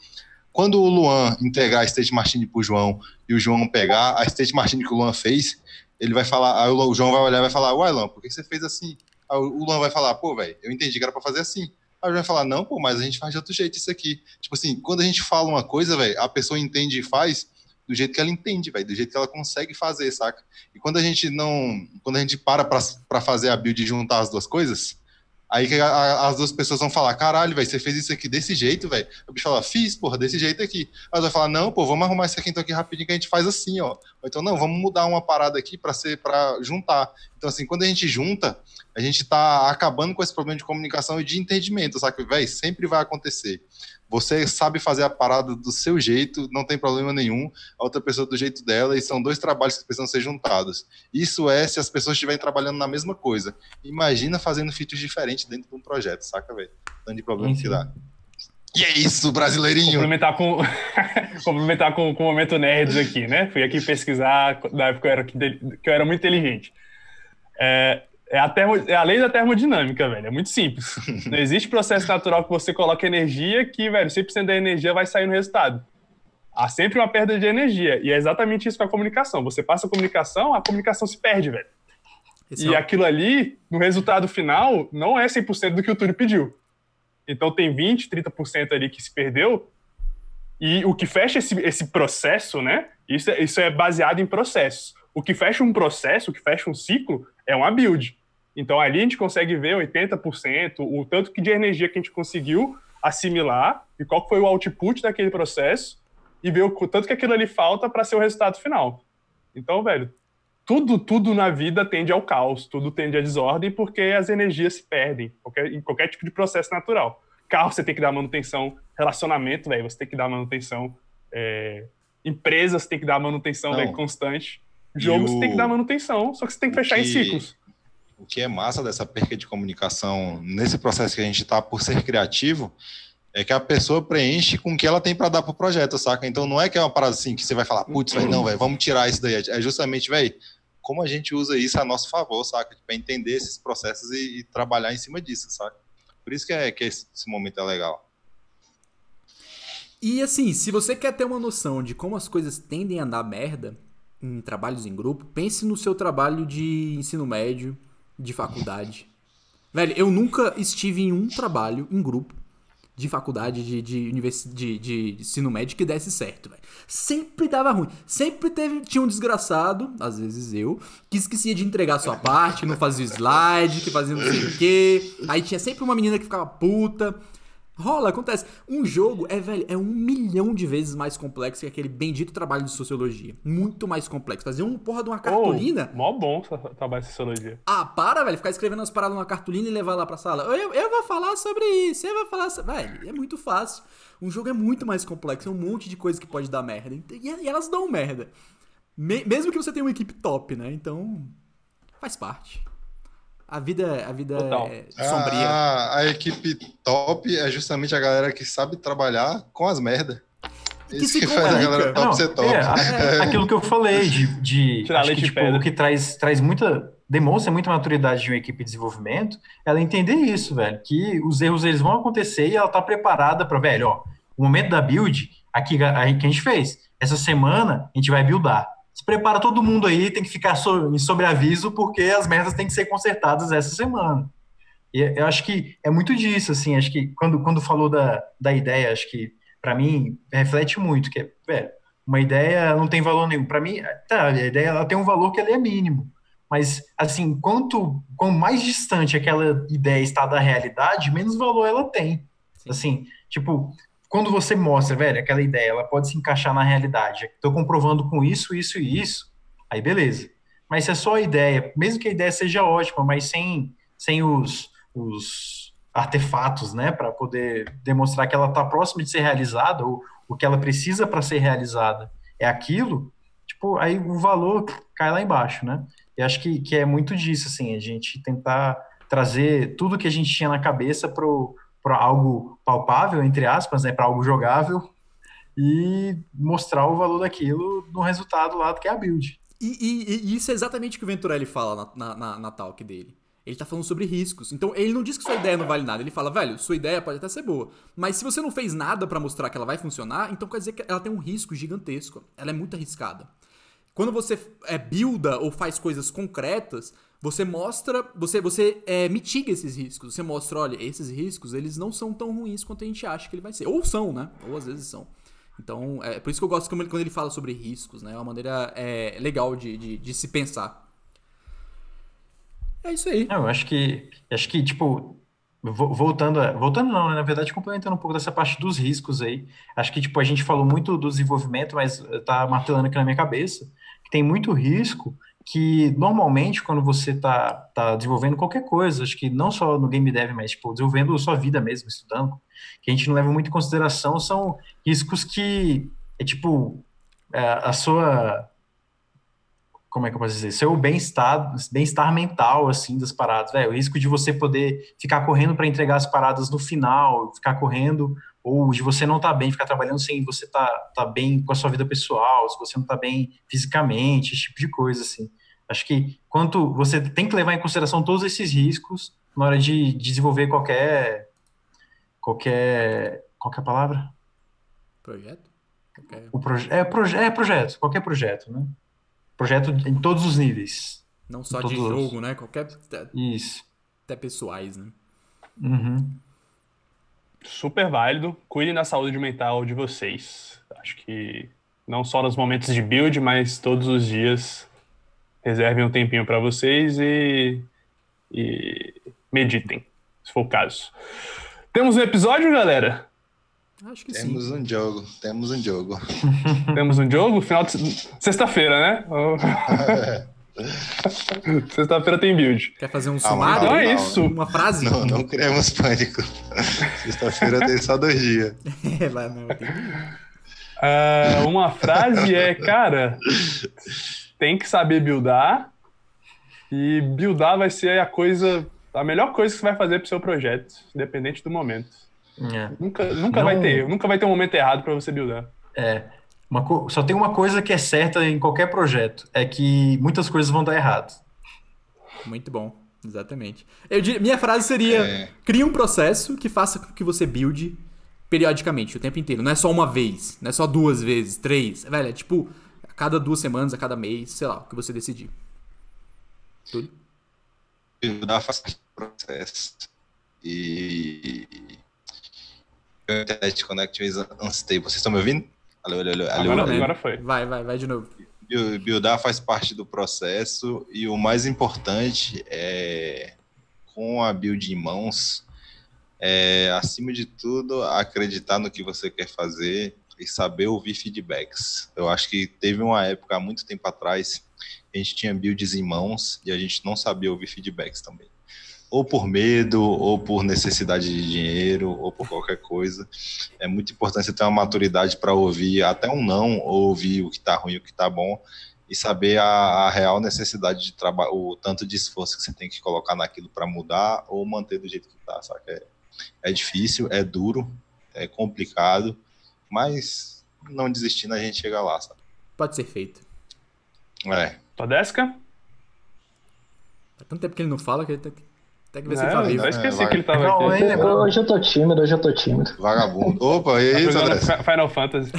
Speaker 1: Quando o Luan entregar a state machine pro João e o João pegar a state machine que o Luan fez, ele vai falar, aí o João vai olhar e vai falar, uai, Luan, por que você fez assim? Aí o Luan vai falar, pô, velho, eu entendi que era pra fazer assim. Aí o João vai falar, não, pô, mas a gente faz de outro jeito isso aqui. Tipo assim, quando a gente fala uma coisa, velho, a pessoa entende e faz do jeito que ela entende, velho, do jeito que ela consegue fazer, saca? E quando a gente não, quando a gente para pra, pra fazer a build e juntar as duas coisas, aí que a- a- as duas pessoas vão falar, caralho, velho, você fez isso aqui desse jeito, velho. O bicho fala, fiz, porra, desse jeito aqui. Aí vai falar, não, pô, vamos arrumar isso aqui então aqui rapidinho que a gente faz assim, ó. Ou então, não, vamos mudar uma parada aqui para ser para juntar. Então, assim, quando a gente junta, a gente tá acabando com esse problema de comunicação e de entendimento, sabe? Véi, sempre vai acontecer. Você sabe fazer a parada do seu jeito, não tem problema nenhum, a outra pessoa do jeito dela, e são dois trabalhos que precisam ser juntados. Isso é se as pessoas estiverem trabalhando na mesma coisa. Imagina fazendo features diferentes dentro de um projeto, saca, velho? Tanto de problema
Speaker 6: Sim,
Speaker 1: que dá. E é isso, brasileirinho!
Speaker 4: Complementar com, complementar com, com o momento nerds aqui, né? Fui aqui pesquisar na época que eu era, que eu era muito inteligente. É, é, a termo, é a lei da termodinâmica, velho. É muito simples. Não existe processo natural que você coloca energia que, velho, 100% da energia vai sair no resultado. Há sempre uma perda de energia. E é exatamente isso com a comunicação. Você passa a comunicação, a comunicação se perde, velho.
Speaker 3: Esse
Speaker 4: E
Speaker 3: é
Speaker 4: aquilo ali, no resultado final, não é 100% do que o Túlio pediu. Então tem 20, 30% ali que se perdeu. E o que fecha esse, esse processo, né? Isso, é- isso é baseado em processos. O que fecha um processo, o que fecha um ciclo, é uma build. Então ali a gente consegue ver 80%, o tanto que de energia que a gente conseguiu assimilar e qual foi o output daquele processo e ver o tanto que aquilo ali falta para ser o resultado final. Então, velho, tudo, tudo na vida tende ao caos, tudo tende à desordem, porque as energias se perdem qualquer, em qualquer tipo de processo natural. Carro você tem que dar manutenção, relacionamento, velho, você tem que dar manutenção, é, empresas tem que dar manutenção, velho, constante. Jogo
Speaker 1: E
Speaker 4: você
Speaker 1: o-
Speaker 4: tem que dar manutenção, só que você tem que
Speaker 1: o
Speaker 4: fechar em
Speaker 1: que-
Speaker 4: ciclos.
Speaker 1: O que é massa dessa perca de comunicação nesse processo que a gente está por ser criativo é que a pessoa preenche com o que ela tem para dar pro projeto, saca? Então não é que é uma parada assim que você vai falar, putz, não, velho, vamos tirar isso daí. É justamente, velho, como a gente usa isso a nosso favor, saca? Para entender esses processos e, e trabalhar em cima disso, saca? Por isso que, é, que esse, esse momento é legal.
Speaker 3: E assim, se você quer ter uma noção de como as coisas tendem a dar merda em trabalhos em grupo, pense no seu trabalho de ensino médio, de faculdade. Velho, eu nunca estive em um trabalho em grupo de faculdade, de, de, universi- de, de ensino médio que desse certo, velho. Sempre dava ruim. Sempre teve, tinha um desgraçado, às vezes eu, que esquecia de entregar a sua parte, que não fazia slide, que fazia não sei o quê. Aí tinha sempre uma menina que ficava puta. Rola, acontece. Um jogo é, velho, é um milhão de vezes mais complexo que aquele bendito trabalho de sociologia. Muito mais complexo. Fazer uma porra de uma cartolina.
Speaker 4: Oh, mó bom trabalhar essa sociologia.
Speaker 3: Ah, para, velho. Ficar escrevendo as paradas numa cartolina e levar lá pra sala. Eu, eu vou falar sobre isso. Eu vou falar sobre. Velho, é muito fácil. Um jogo é muito mais complexo. É um monte de coisa que pode dar merda. E, elas dão merda. Me- mesmo que você tenha uma equipe top, né? Então. Faz parte. A vida, a vida
Speaker 4: Total.
Speaker 3: é sombria.
Speaker 1: A, a equipe top é justamente a galera que sabe trabalhar com as merda.
Speaker 3: Que
Speaker 1: Isso que faz a galera top
Speaker 6: Não,
Speaker 1: ser top.
Speaker 6: é, a- aquilo que eu falei de, de
Speaker 4: Tirar leite
Speaker 6: que,
Speaker 4: de
Speaker 6: tipo,
Speaker 4: pedra.
Speaker 6: o que traz, traz muita demonstra muita maturidade de uma equipe de desenvolvimento, ela entender isso, velho, que os erros eles vão acontecer e ela tá preparada para, velho, ó, o momento da build, aqui a, que a gente fez, essa semana a gente vai buildar. Se prepara todo mundo aí, tem que ficar so, em sobreaviso porque as merdas têm que ser consertadas essa semana. E eu acho que é muito disso, assim, acho que quando, quando falou da, da ideia, acho que para mim reflete muito, que é, velho, uma ideia não tem valor nenhum. Para mim, tá, a ideia ela tem um valor que ele é mínimo. Mas, assim, quanto, quanto mais distante aquela ideia está da realidade, menos valor ela tem.
Speaker 3: Sim.
Speaker 6: Assim, tipo, quando você mostra, velho, aquela ideia, ela pode se encaixar na realidade. Estou comprovando com isso, isso e isso, aí beleza. Mas se é só a ideia, mesmo que a ideia seja ótima, mas sem, sem os, os artefatos, né, para poder demonstrar que ela está próxima de ser realizada, ou o que ela precisa para ser realizada é aquilo, tipo, aí o valor cai lá embaixo, né? E acho que, que é muito disso, assim, a gente tentar trazer tudo que a gente tinha na cabeça pro, para algo palpável, entre aspas, né, para algo jogável, e mostrar o valor daquilo no resultado lá que é a build.
Speaker 3: E, e- e isso é exatamente o que o Venturelli fala na, na, na, talk dele. Ele tá falando sobre riscos. Então, ele não diz que sua ideia não vale nada. Ele fala, velho, sua ideia pode até ser boa. Mas se você não fez nada pra mostrar que ela vai funcionar, então quer dizer que ela tem um risco gigantesco. Ela é muito arriscada. Quando você é, builda ou faz coisas concretas, você mostra, você, você é, mitiga esses riscos. Você mostra, olha, esses riscos, eles não são tão ruins quanto a gente acha que ele vai ser. Ou são, né? Ou às vezes são. Então, é por isso que eu gosto quando ele fala sobre riscos, né? É uma maneira é, legal de, de, de se pensar. É isso aí.
Speaker 6: Não, eu acho que, acho que tipo, vo- voltando, a- voltando não, né, na verdade, complementando um pouco dessa parte dos riscos aí, acho que, tipo, a gente falou muito do desenvolvimento, mas tá martelando aqui na minha cabeça, que tem muito risco que, normalmente, quando você tá, tá desenvolvendo qualquer coisa, acho que não só no game dev, mas, tipo, desenvolvendo sua vida mesmo, estudando, que a gente não leva muito em consideração, são riscos que, é tipo, é, a sua como é que eu posso dizer, seu bem-estar, bem-estar mental, assim, das paradas, velho, o risco de você poder ficar correndo para entregar as paradas no final, ficar correndo, ou de você não estar bem, ficar trabalhando sem você estar tá, bem com a sua vida pessoal, se você não tá bem fisicamente, esse tipo de coisa, assim. Acho que quanto você tem que levar em consideração todos esses riscos na hora de desenvolver qualquer, qualquer, qualquer palavra?
Speaker 3: Projeto? Ok.
Speaker 6: O proje é, proje é projeto, qualquer projeto, né? Projeto em todos os níveis.
Speaker 3: Não só de
Speaker 6: os-
Speaker 3: jogo, né? Qualquer. Até,
Speaker 6: Isso.
Speaker 3: até pessoais, né?
Speaker 6: Uhum.
Speaker 4: Super válido. Cuidem da saúde mental de vocês. Acho que não só nos momentos de build, mas todos os dias. Reservem um tempinho para vocês e, e meditem, se for o caso. Temos um episódio, galera?
Speaker 3: Acho que sim.
Speaker 1: Temos um jogo, temos um jogo.
Speaker 4: Temos um jogo? Final de se- sexta-feira, né? Sexta-feira tem build.
Speaker 3: Quer fazer um
Speaker 1: Ah,
Speaker 3: sumário?
Speaker 4: Então é
Speaker 1: não,
Speaker 4: isso.
Speaker 3: Uma frase?
Speaker 1: Não, não criamos pânico. Sexta-feira tem só dois dias.
Speaker 3: É, vai, não, tem-
Speaker 4: Ah, uma frase é, cara, tem que saber buildar e buildar vai ser a coisa, a melhor coisa que você vai fazer pro seu projeto, independente do momento.
Speaker 6: É.
Speaker 4: Nunca, nunca
Speaker 6: Não-
Speaker 4: vai ter, nunca vai ter um momento errado para você buildar.
Speaker 6: É, uma co- só tem uma coisa que é certa em qualquer projeto, é que muitas coisas vão dar errado.
Speaker 3: Muito bom. Exatamente. Eu diria- minha frase seria:
Speaker 1: É.
Speaker 3: crie um processo que faça com que você build periodicamente, o tempo inteiro. Não é só uma vez, não é só duas vezes, três. Velho, é tipo cada duas semanas, a cada mês, sei lá, o que você decidir. Tudo.
Speaker 1: Ajudar faz parte do processo. E. A internet connect is unstable. Vocês estão me ouvindo? Alô, alô, alô, alô,
Speaker 4: Agora,
Speaker 1: alô.
Speaker 4: agora foi.
Speaker 3: Vai, vai, vai de novo.
Speaker 1: Buil- Buildar faz parte do processo e o mais importante é, com a build em mãos, é, acima de tudo, acreditar no que você quer fazer e saber ouvir feedbacks. Eu acho que teve uma época, há muito tempo atrás, a gente tinha builds em mãos e a gente não sabia ouvir feedbacks também. Ou por medo, ou por necessidade de dinheiro, ou por qualquer coisa. É muito importante você ter uma maturidade para ouvir até um não, ou ouvir o que está ruim e o que está bom, e saber a, a real necessidade de trabalho, o tanto de esforço que você tem que colocar naquilo para mudar ou manter do jeito que está. É, é difícil, é duro, é complicado, mas não desistindo a gente chega lá, sabe?
Speaker 3: Pode ser feito.
Speaker 1: É.
Speaker 4: Todesca?
Speaker 3: Faz tanto tempo que ele não fala que ele tem, tem que ver se
Speaker 4: É,
Speaker 3: ele tá
Speaker 4: eu
Speaker 3: vivo.
Speaker 4: já esqueci
Speaker 1: vai.
Speaker 4: que ele tava aqui.
Speaker 6: mano.
Speaker 5: Hoje eu tô tímido, hoje eu tô tímido.
Speaker 1: Vagabundo. Opa, e
Speaker 4: Tá
Speaker 1: André?
Speaker 4: Fi- Final Fantasy.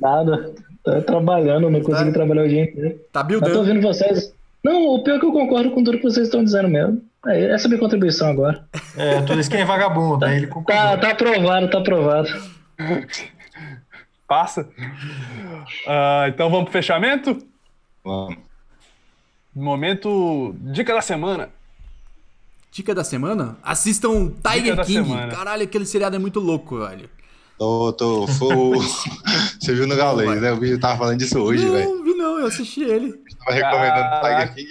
Speaker 5: Nada. Tô trabalhando, não consigo
Speaker 3: Tá.
Speaker 5: trabalhar o dia inteiro.
Speaker 3: Tá
Speaker 5: Mas tô
Speaker 3: buildando.
Speaker 5: ouvindo vocês. Não, o pior é que eu concordo com tudo que vocês estão dizendo mesmo. É, essa é a minha contribuição agora.
Speaker 6: É, tudo isso que é vagabundo, aí ele
Speaker 5: Tá, tá aprovado, tá aprovado.
Speaker 4: Passa. Ah, então vamos pro fechamento?
Speaker 1: Vamos.
Speaker 4: Momento dica da semana.
Speaker 3: Dica da semana? Assistam Tiger
Speaker 4: da
Speaker 3: King. Caralho, aquele seriado é muito louco, velho.
Speaker 1: Tô, tô, foi Você viu no Galês, né? O vídeo tava falando disso hoje, velho.
Speaker 3: não, vi não, eu assisti ele.
Speaker 1: Tava recomendando
Speaker 4: Caraca.
Speaker 1: Tiger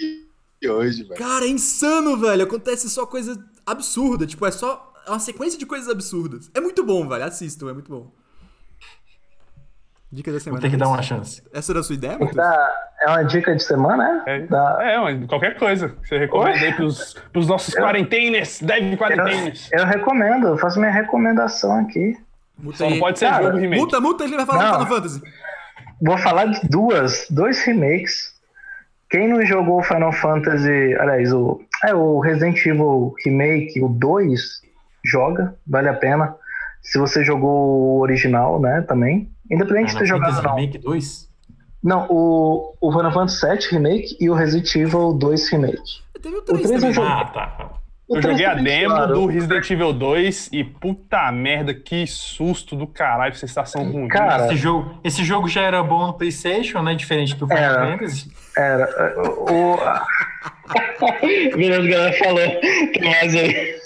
Speaker 1: King hoje, velho.
Speaker 3: Cara, é insano, velho. Acontece só coisa absurda. Tipo, é só é uma sequência de coisas absurdas. É muito bom, velho. Assistam, é muito bom. Dica da
Speaker 6: Vou
Speaker 3: semana.
Speaker 6: ter que dar uma chance.
Speaker 3: Essa era a sua ideia,
Speaker 5: Tem
Speaker 3: Matheus?
Speaker 5: É uma dica de semana, é?
Speaker 4: É,
Speaker 5: Da-
Speaker 4: é uma- qualquer coisa. Você recomenda aí pros, pros nossos
Speaker 5: Eu-
Speaker 4: quarenteners, dev quarenteners.
Speaker 5: Eu recomendo, eu faço minha recomendação aqui.
Speaker 3: Muta
Speaker 4: Só não pode ser
Speaker 5: Cara,
Speaker 4: jogo remake.
Speaker 3: Multa, multa, ele vai falar
Speaker 5: Não.
Speaker 3: do Final Fantasy.
Speaker 5: Vou falar de duas, dois remakes. Quem não jogou Final Fantasy, aliás, o, é, o Resident Evil Remake, o 2, joga, vale a pena. Se você jogou o original, né, também. Independente de ter jogado ou não.
Speaker 6: Remake 2?
Speaker 5: Não, o, o Final Fantasy VII Remake e o Resident Evil 2 Remake.
Speaker 3: Teve o
Speaker 5: O
Speaker 3: 3
Speaker 5: três
Speaker 3: também.
Speaker 5: eu joguei.
Speaker 6: Ah, tá.
Speaker 5: O
Speaker 4: Eu
Speaker 5: três
Speaker 4: joguei a
Speaker 5: também,
Speaker 4: demo
Speaker 5: claro.
Speaker 4: do Resident Evil 2 e puta merda, que susto do caralho, sensação ruim.
Speaker 5: Cara,
Speaker 6: Esse jogo, esse jogo já era bom no PlayStation, né? Diferente do Final
Speaker 5: Era.
Speaker 6: Fantasy.
Speaker 5: Era. O. Beleza, galera falou. Tem mais aí.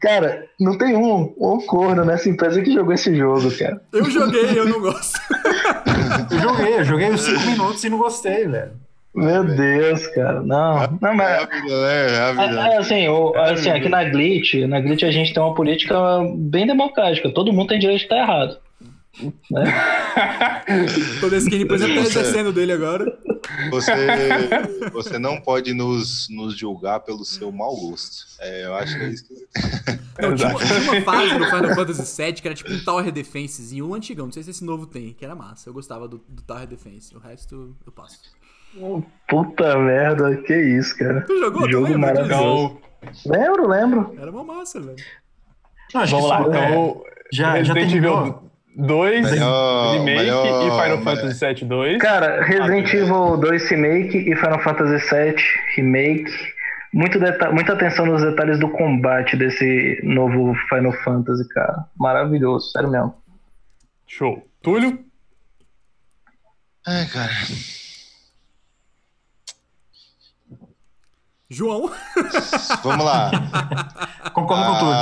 Speaker 5: Cara, não tem um, um corno nessa empresa que jogou esse jogo, cara.
Speaker 3: Eu joguei, eu não gosto.
Speaker 6: Eu joguei, eu joguei os 5 minutos e não gostei, velho.
Speaker 5: Meu Deus, cara. Não, não,
Speaker 1: É
Speaker 5: mas.
Speaker 1: a vida, né? É a vida.
Speaker 5: É, é, assim, o- assim, aqui na Glitch, na Glitch a gente tem uma política bem democrática. Todo mundo tem direito de estar errado.
Speaker 3: Toda skin, por exemplo, tá exercendo dele agora.
Speaker 1: Você, você não pode nos, nos julgar pelo seu mau gosto. É, eu acho que é isso que
Speaker 3: Não, tinha, uma, tinha uma fase no Final Fantasy VII que era tipo um Tower Defensezinho, um antigão, não sei se esse novo tem, que era massa. Eu gostava do, do Tower Defense, o resto eu passo.
Speaker 5: Puta merda, que isso, cara.
Speaker 3: Tu jogou? Tu
Speaker 5: Jogo
Speaker 3: disso?
Speaker 5: maravilhoso. Lembro, lembro.
Speaker 3: Era uma massa, velho.
Speaker 6: Não, acho
Speaker 4: vamos
Speaker 6: que
Speaker 4: lá.
Speaker 6: só- é,
Speaker 4: Então,
Speaker 6: já, já terminou.
Speaker 4: Evil 2,
Speaker 1: Melhor-
Speaker 4: Remake
Speaker 1: melhor-
Speaker 4: e Final Fantasy VII 2.
Speaker 5: Cara, Resident
Speaker 4: Ah,
Speaker 5: Evil 2 Remake e Final Fantasy VII Remake. Muito muita atenção nos detalhes do combate desse novo Final Fantasy, cara. Maravilhoso, sério mesmo.
Speaker 4: Show. Túlio?
Speaker 1: Ai, cara.
Speaker 3: João?
Speaker 1: Vamos lá.
Speaker 6: Concordo com tudo.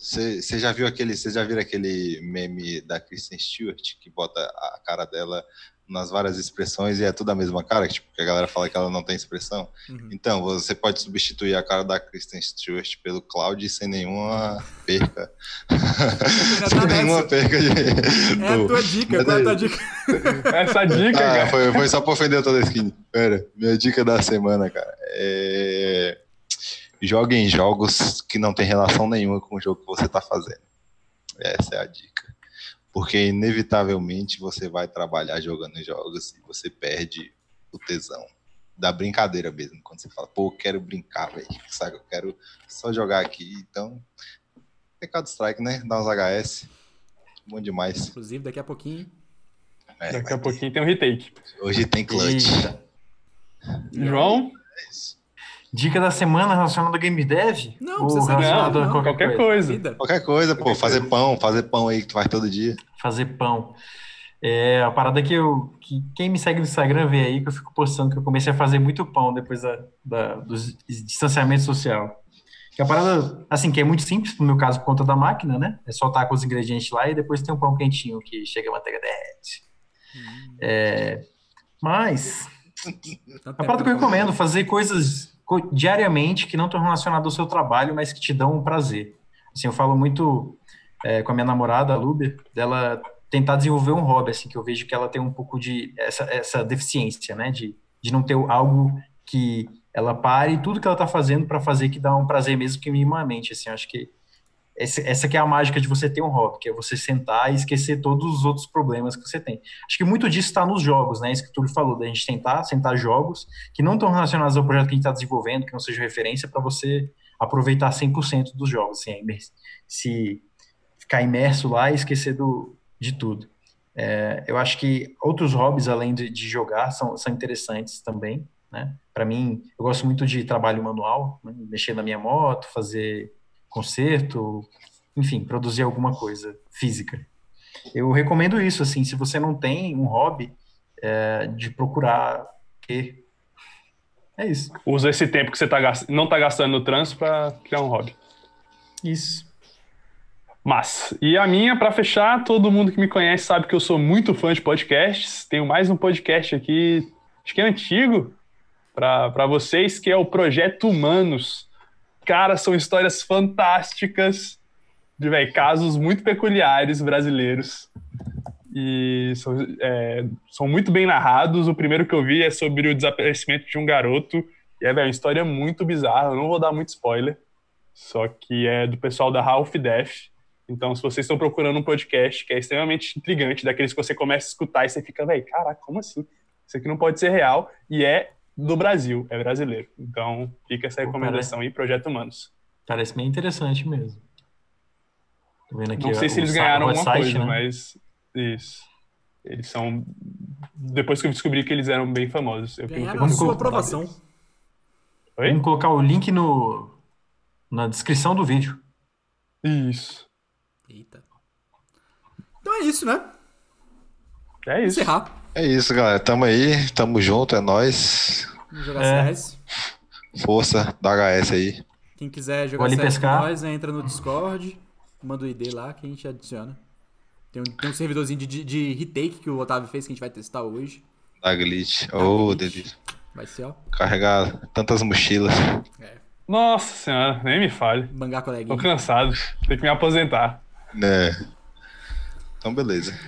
Speaker 1: Você já viu aquele. Você já viu aquele meme da Kristen Stewart que bota a cara dela nas várias expressões e é tudo a mesma cara? Tipo, que a galera fala que ela não tem expressão.
Speaker 3: Uhum.
Speaker 1: Então, você pode substituir a cara da Kristen Stewart pelo Cloud sem nenhuma perca. sem nenhuma perca de.
Speaker 3: É a tua dica, qual é a tua dica?
Speaker 4: Essa dica,
Speaker 1: Ah,
Speaker 4: cara.
Speaker 1: foi, foi só pra ofender toda a skin. Pera, minha dica da semana, cara. É... Joguem jogos que não tem relação nenhuma com o jogo que você tá fazendo. Essa é a dica. Porque, inevitavelmente, você vai trabalhar jogando jogos e você perde o tesão. Da brincadeira mesmo. Quando você fala, pô, eu quero brincar, velho. Sabe? Eu quero só jogar aqui. Então, pecado strike, né? Dá uns HS. Bom demais.
Speaker 3: Inclusive, daqui a pouquinho.
Speaker 1: É,
Speaker 4: Daqui a
Speaker 1: ter.
Speaker 4: pouquinho tem um retake.
Speaker 1: Hoje tem clutch.
Speaker 6: Eita.
Speaker 4: João?
Speaker 1: É isso.
Speaker 6: Dica da semana relacionada ao Game Dev?
Speaker 3: Não,
Speaker 6: Ou
Speaker 3: precisa ser não,
Speaker 6: a
Speaker 3: não.
Speaker 6: qualquer,
Speaker 4: Qualquer
Speaker 6: coisa?
Speaker 4: coisa.
Speaker 1: Qualquer coisa, pô, fazer pão, fazer pão aí que tu faz todo dia.
Speaker 6: Fazer pão. É a parada que eu. Que quem me segue no Instagram vê aí que eu fico postando que eu comecei a fazer muito pão depois da, da- do distanciamento social. Que é a parada, assim, que é muito simples, no meu caso, por conta da máquina, né? É soltar com os ingredientes lá e depois tem um pão quentinho que chega a manteiga derrete. É, mas
Speaker 3: Tanto
Speaker 6: a parada que eu recomendo, fazer coisas co- diariamente que não estão relacionadas ao seu trabalho, mas que te dão um prazer. Assim, eu falo muito é, com a minha namorada, a Luber, dela tentar desenvolver um hobby, assim, que eu vejo que ela tem um pouco de essa, essa deficiência, né, de, de não ter algo que ela pare tudo que ela está fazendo para fazer que dá um prazer mesmo que minimamente, assim, acho que essa, que é a mágica de você ter um hobby, que é você sentar e esquecer todos os outros problemas que você tem. Acho que muito disso está nos jogos, né? Isso que Túlio falou, da gente tentar sentar jogos que não estão relacionados ao projeto que a gente está desenvolvendo, que não seja referência, para você aproveitar 100% dos jogos, assim, se ficar imerso lá e esquecer do, de tudo. É, eu acho que outros hobbies, além de, de jogar, são, são interessantes também, né? Para mim, eu gosto muito de trabalho manual, né? mexer na minha moto, fazer concerto, enfim, produzir alguma coisa física. Eu recomendo isso, assim, se você não tem um hobby, é, de procurar ter. É isso.
Speaker 4: Usa esse tempo que você tá gast... não tá gastando no trânsito pra criar um hobby.
Speaker 6: Isso.
Speaker 4: Mas, e a minha, pra fechar, todo mundo que me conhece sabe que eu sou muito fã de podcasts. Tenho mais um podcast aqui, acho que é antigo, pra vocês, que é o Projeto Humanos. Cara, são histórias fantásticas de véi, casos muito peculiares brasileiros. e são, é, são muito bem narrados. O primeiro que eu vi é sobre o desaparecimento de um garoto. E é, velho, uma história muito bizarra. Eu não vou dar muito spoiler. Só que é do pessoal da Half Death. Então, se vocês estão procurando um podcast que é extremamente intrigante, daqueles que você começa a escutar e você fica, velho, caraca, como assim? Isso aqui não pode ser real. E é do Brasil, é brasileiro. Então, fica essa
Speaker 6: Pô,
Speaker 4: recomendação aí, Projeto Humanos.
Speaker 6: Parece bem interessante mesmo. Tô vendo aqui
Speaker 4: Não sei
Speaker 6: ó,
Speaker 4: se eles ganharam alguma
Speaker 6: site,
Speaker 4: coisa,
Speaker 6: né?
Speaker 4: mas. Isso. Eles são. Depois que eu descobri que eles eram bem famosos. Eu
Speaker 3: Ganharam a sua aprovação.
Speaker 4: Oi?
Speaker 6: Vamos colocar o link no, na descrição do vídeo.
Speaker 4: Isso.
Speaker 3: Eita. Então é isso, né?
Speaker 4: É isso.
Speaker 3: Encerrar.
Speaker 1: É isso, galera. Tamo aí, tamo junto, é nóis.
Speaker 3: Vamos jogar
Speaker 6: É.
Speaker 3: CS.
Speaker 1: Força da HS aí.
Speaker 3: Quem quiser jogar CS com
Speaker 6: pescar.
Speaker 3: nós, entra no Discord, manda o ID lá que a gente adiciona. Tem um, tem um servidorzinho de, de, de retake que o Otávio fez que a gente vai testar hoje.
Speaker 1: Da Glitch. Ô,
Speaker 3: Glitch.
Speaker 1: delícia.
Speaker 3: Vai ser, ó,
Speaker 1: Carregar tantas mochilas.
Speaker 4: Nossa senhora, nem me fale.
Speaker 3: bangar
Speaker 4: Tô
Speaker 3: coleguinha.
Speaker 4: cansado. Tem que me aposentar.
Speaker 1: Né? Então, beleza.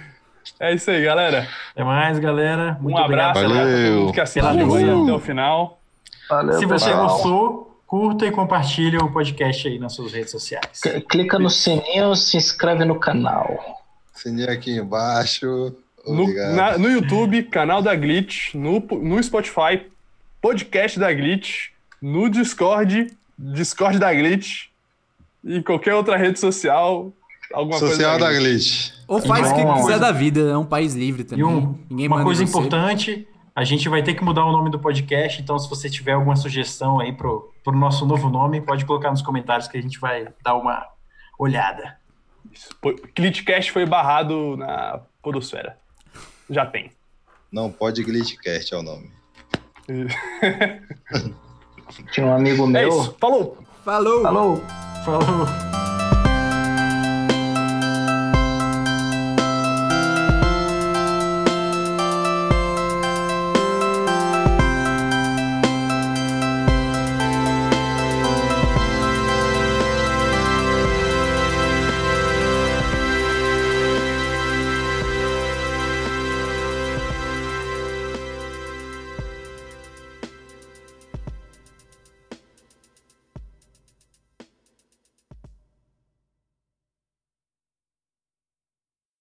Speaker 4: É isso aí, galera.
Speaker 6: Até mais, galera. Muito
Speaker 4: um abraço
Speaker 6: obrigado.
Speaker 1: Valeu.
Speaker 4: todo mundo que assistiu aí até o final.
Speaker 5: Valeu,
Speaker 6: Se você
Speaker 5: pessoal.
Speaker 6: gostou, curta e compartilha o podcast aí nas suas redes sociais.
Speaker 5: C- Clica no sininho, se inscreve no canal.
Speaker 1: Sininho aqui embaixo.
Speaker 4: No, na- no YouTube, canal da Glitch. No, no Spotify, podcast da Glitch. No Discord, Discord da Glitch. E qualquer outra rede social. Alguma
Speaker 1: Social
Speaker 4: coisa
Speaker 1: da Glitch.
Speaker 3: Ou faz o que quiser
Speaker 6: mas-
Speaker 3: da vida, é um país livre
Speaker 6: E
Speaker 3: também.
Speaker 6: um-
Speaker 3: Ninguém
Speaker 6: uma
Speaker 3: manda
Speaker 6: coisa importante, a gente vai ter que mudar o nome do podcast, então se você tiver alguma sugestão aí pro, pro nosso novo nome, pode colocar nos comentários que a gente vai dar uma olhada.
Speaker 4: Glitchcast foi barrado na Podosfera. Já tem.
Speaker 1: Não pode Glitchcast é o nome.
Speaker 5: Tinha um amigo
Speaker 4: É
Speaker 5: meu.
Speaker 4: isso. Falou!
Speaker 3: Falou!
Speaker 5: Falou!
Speaker 6: Falou!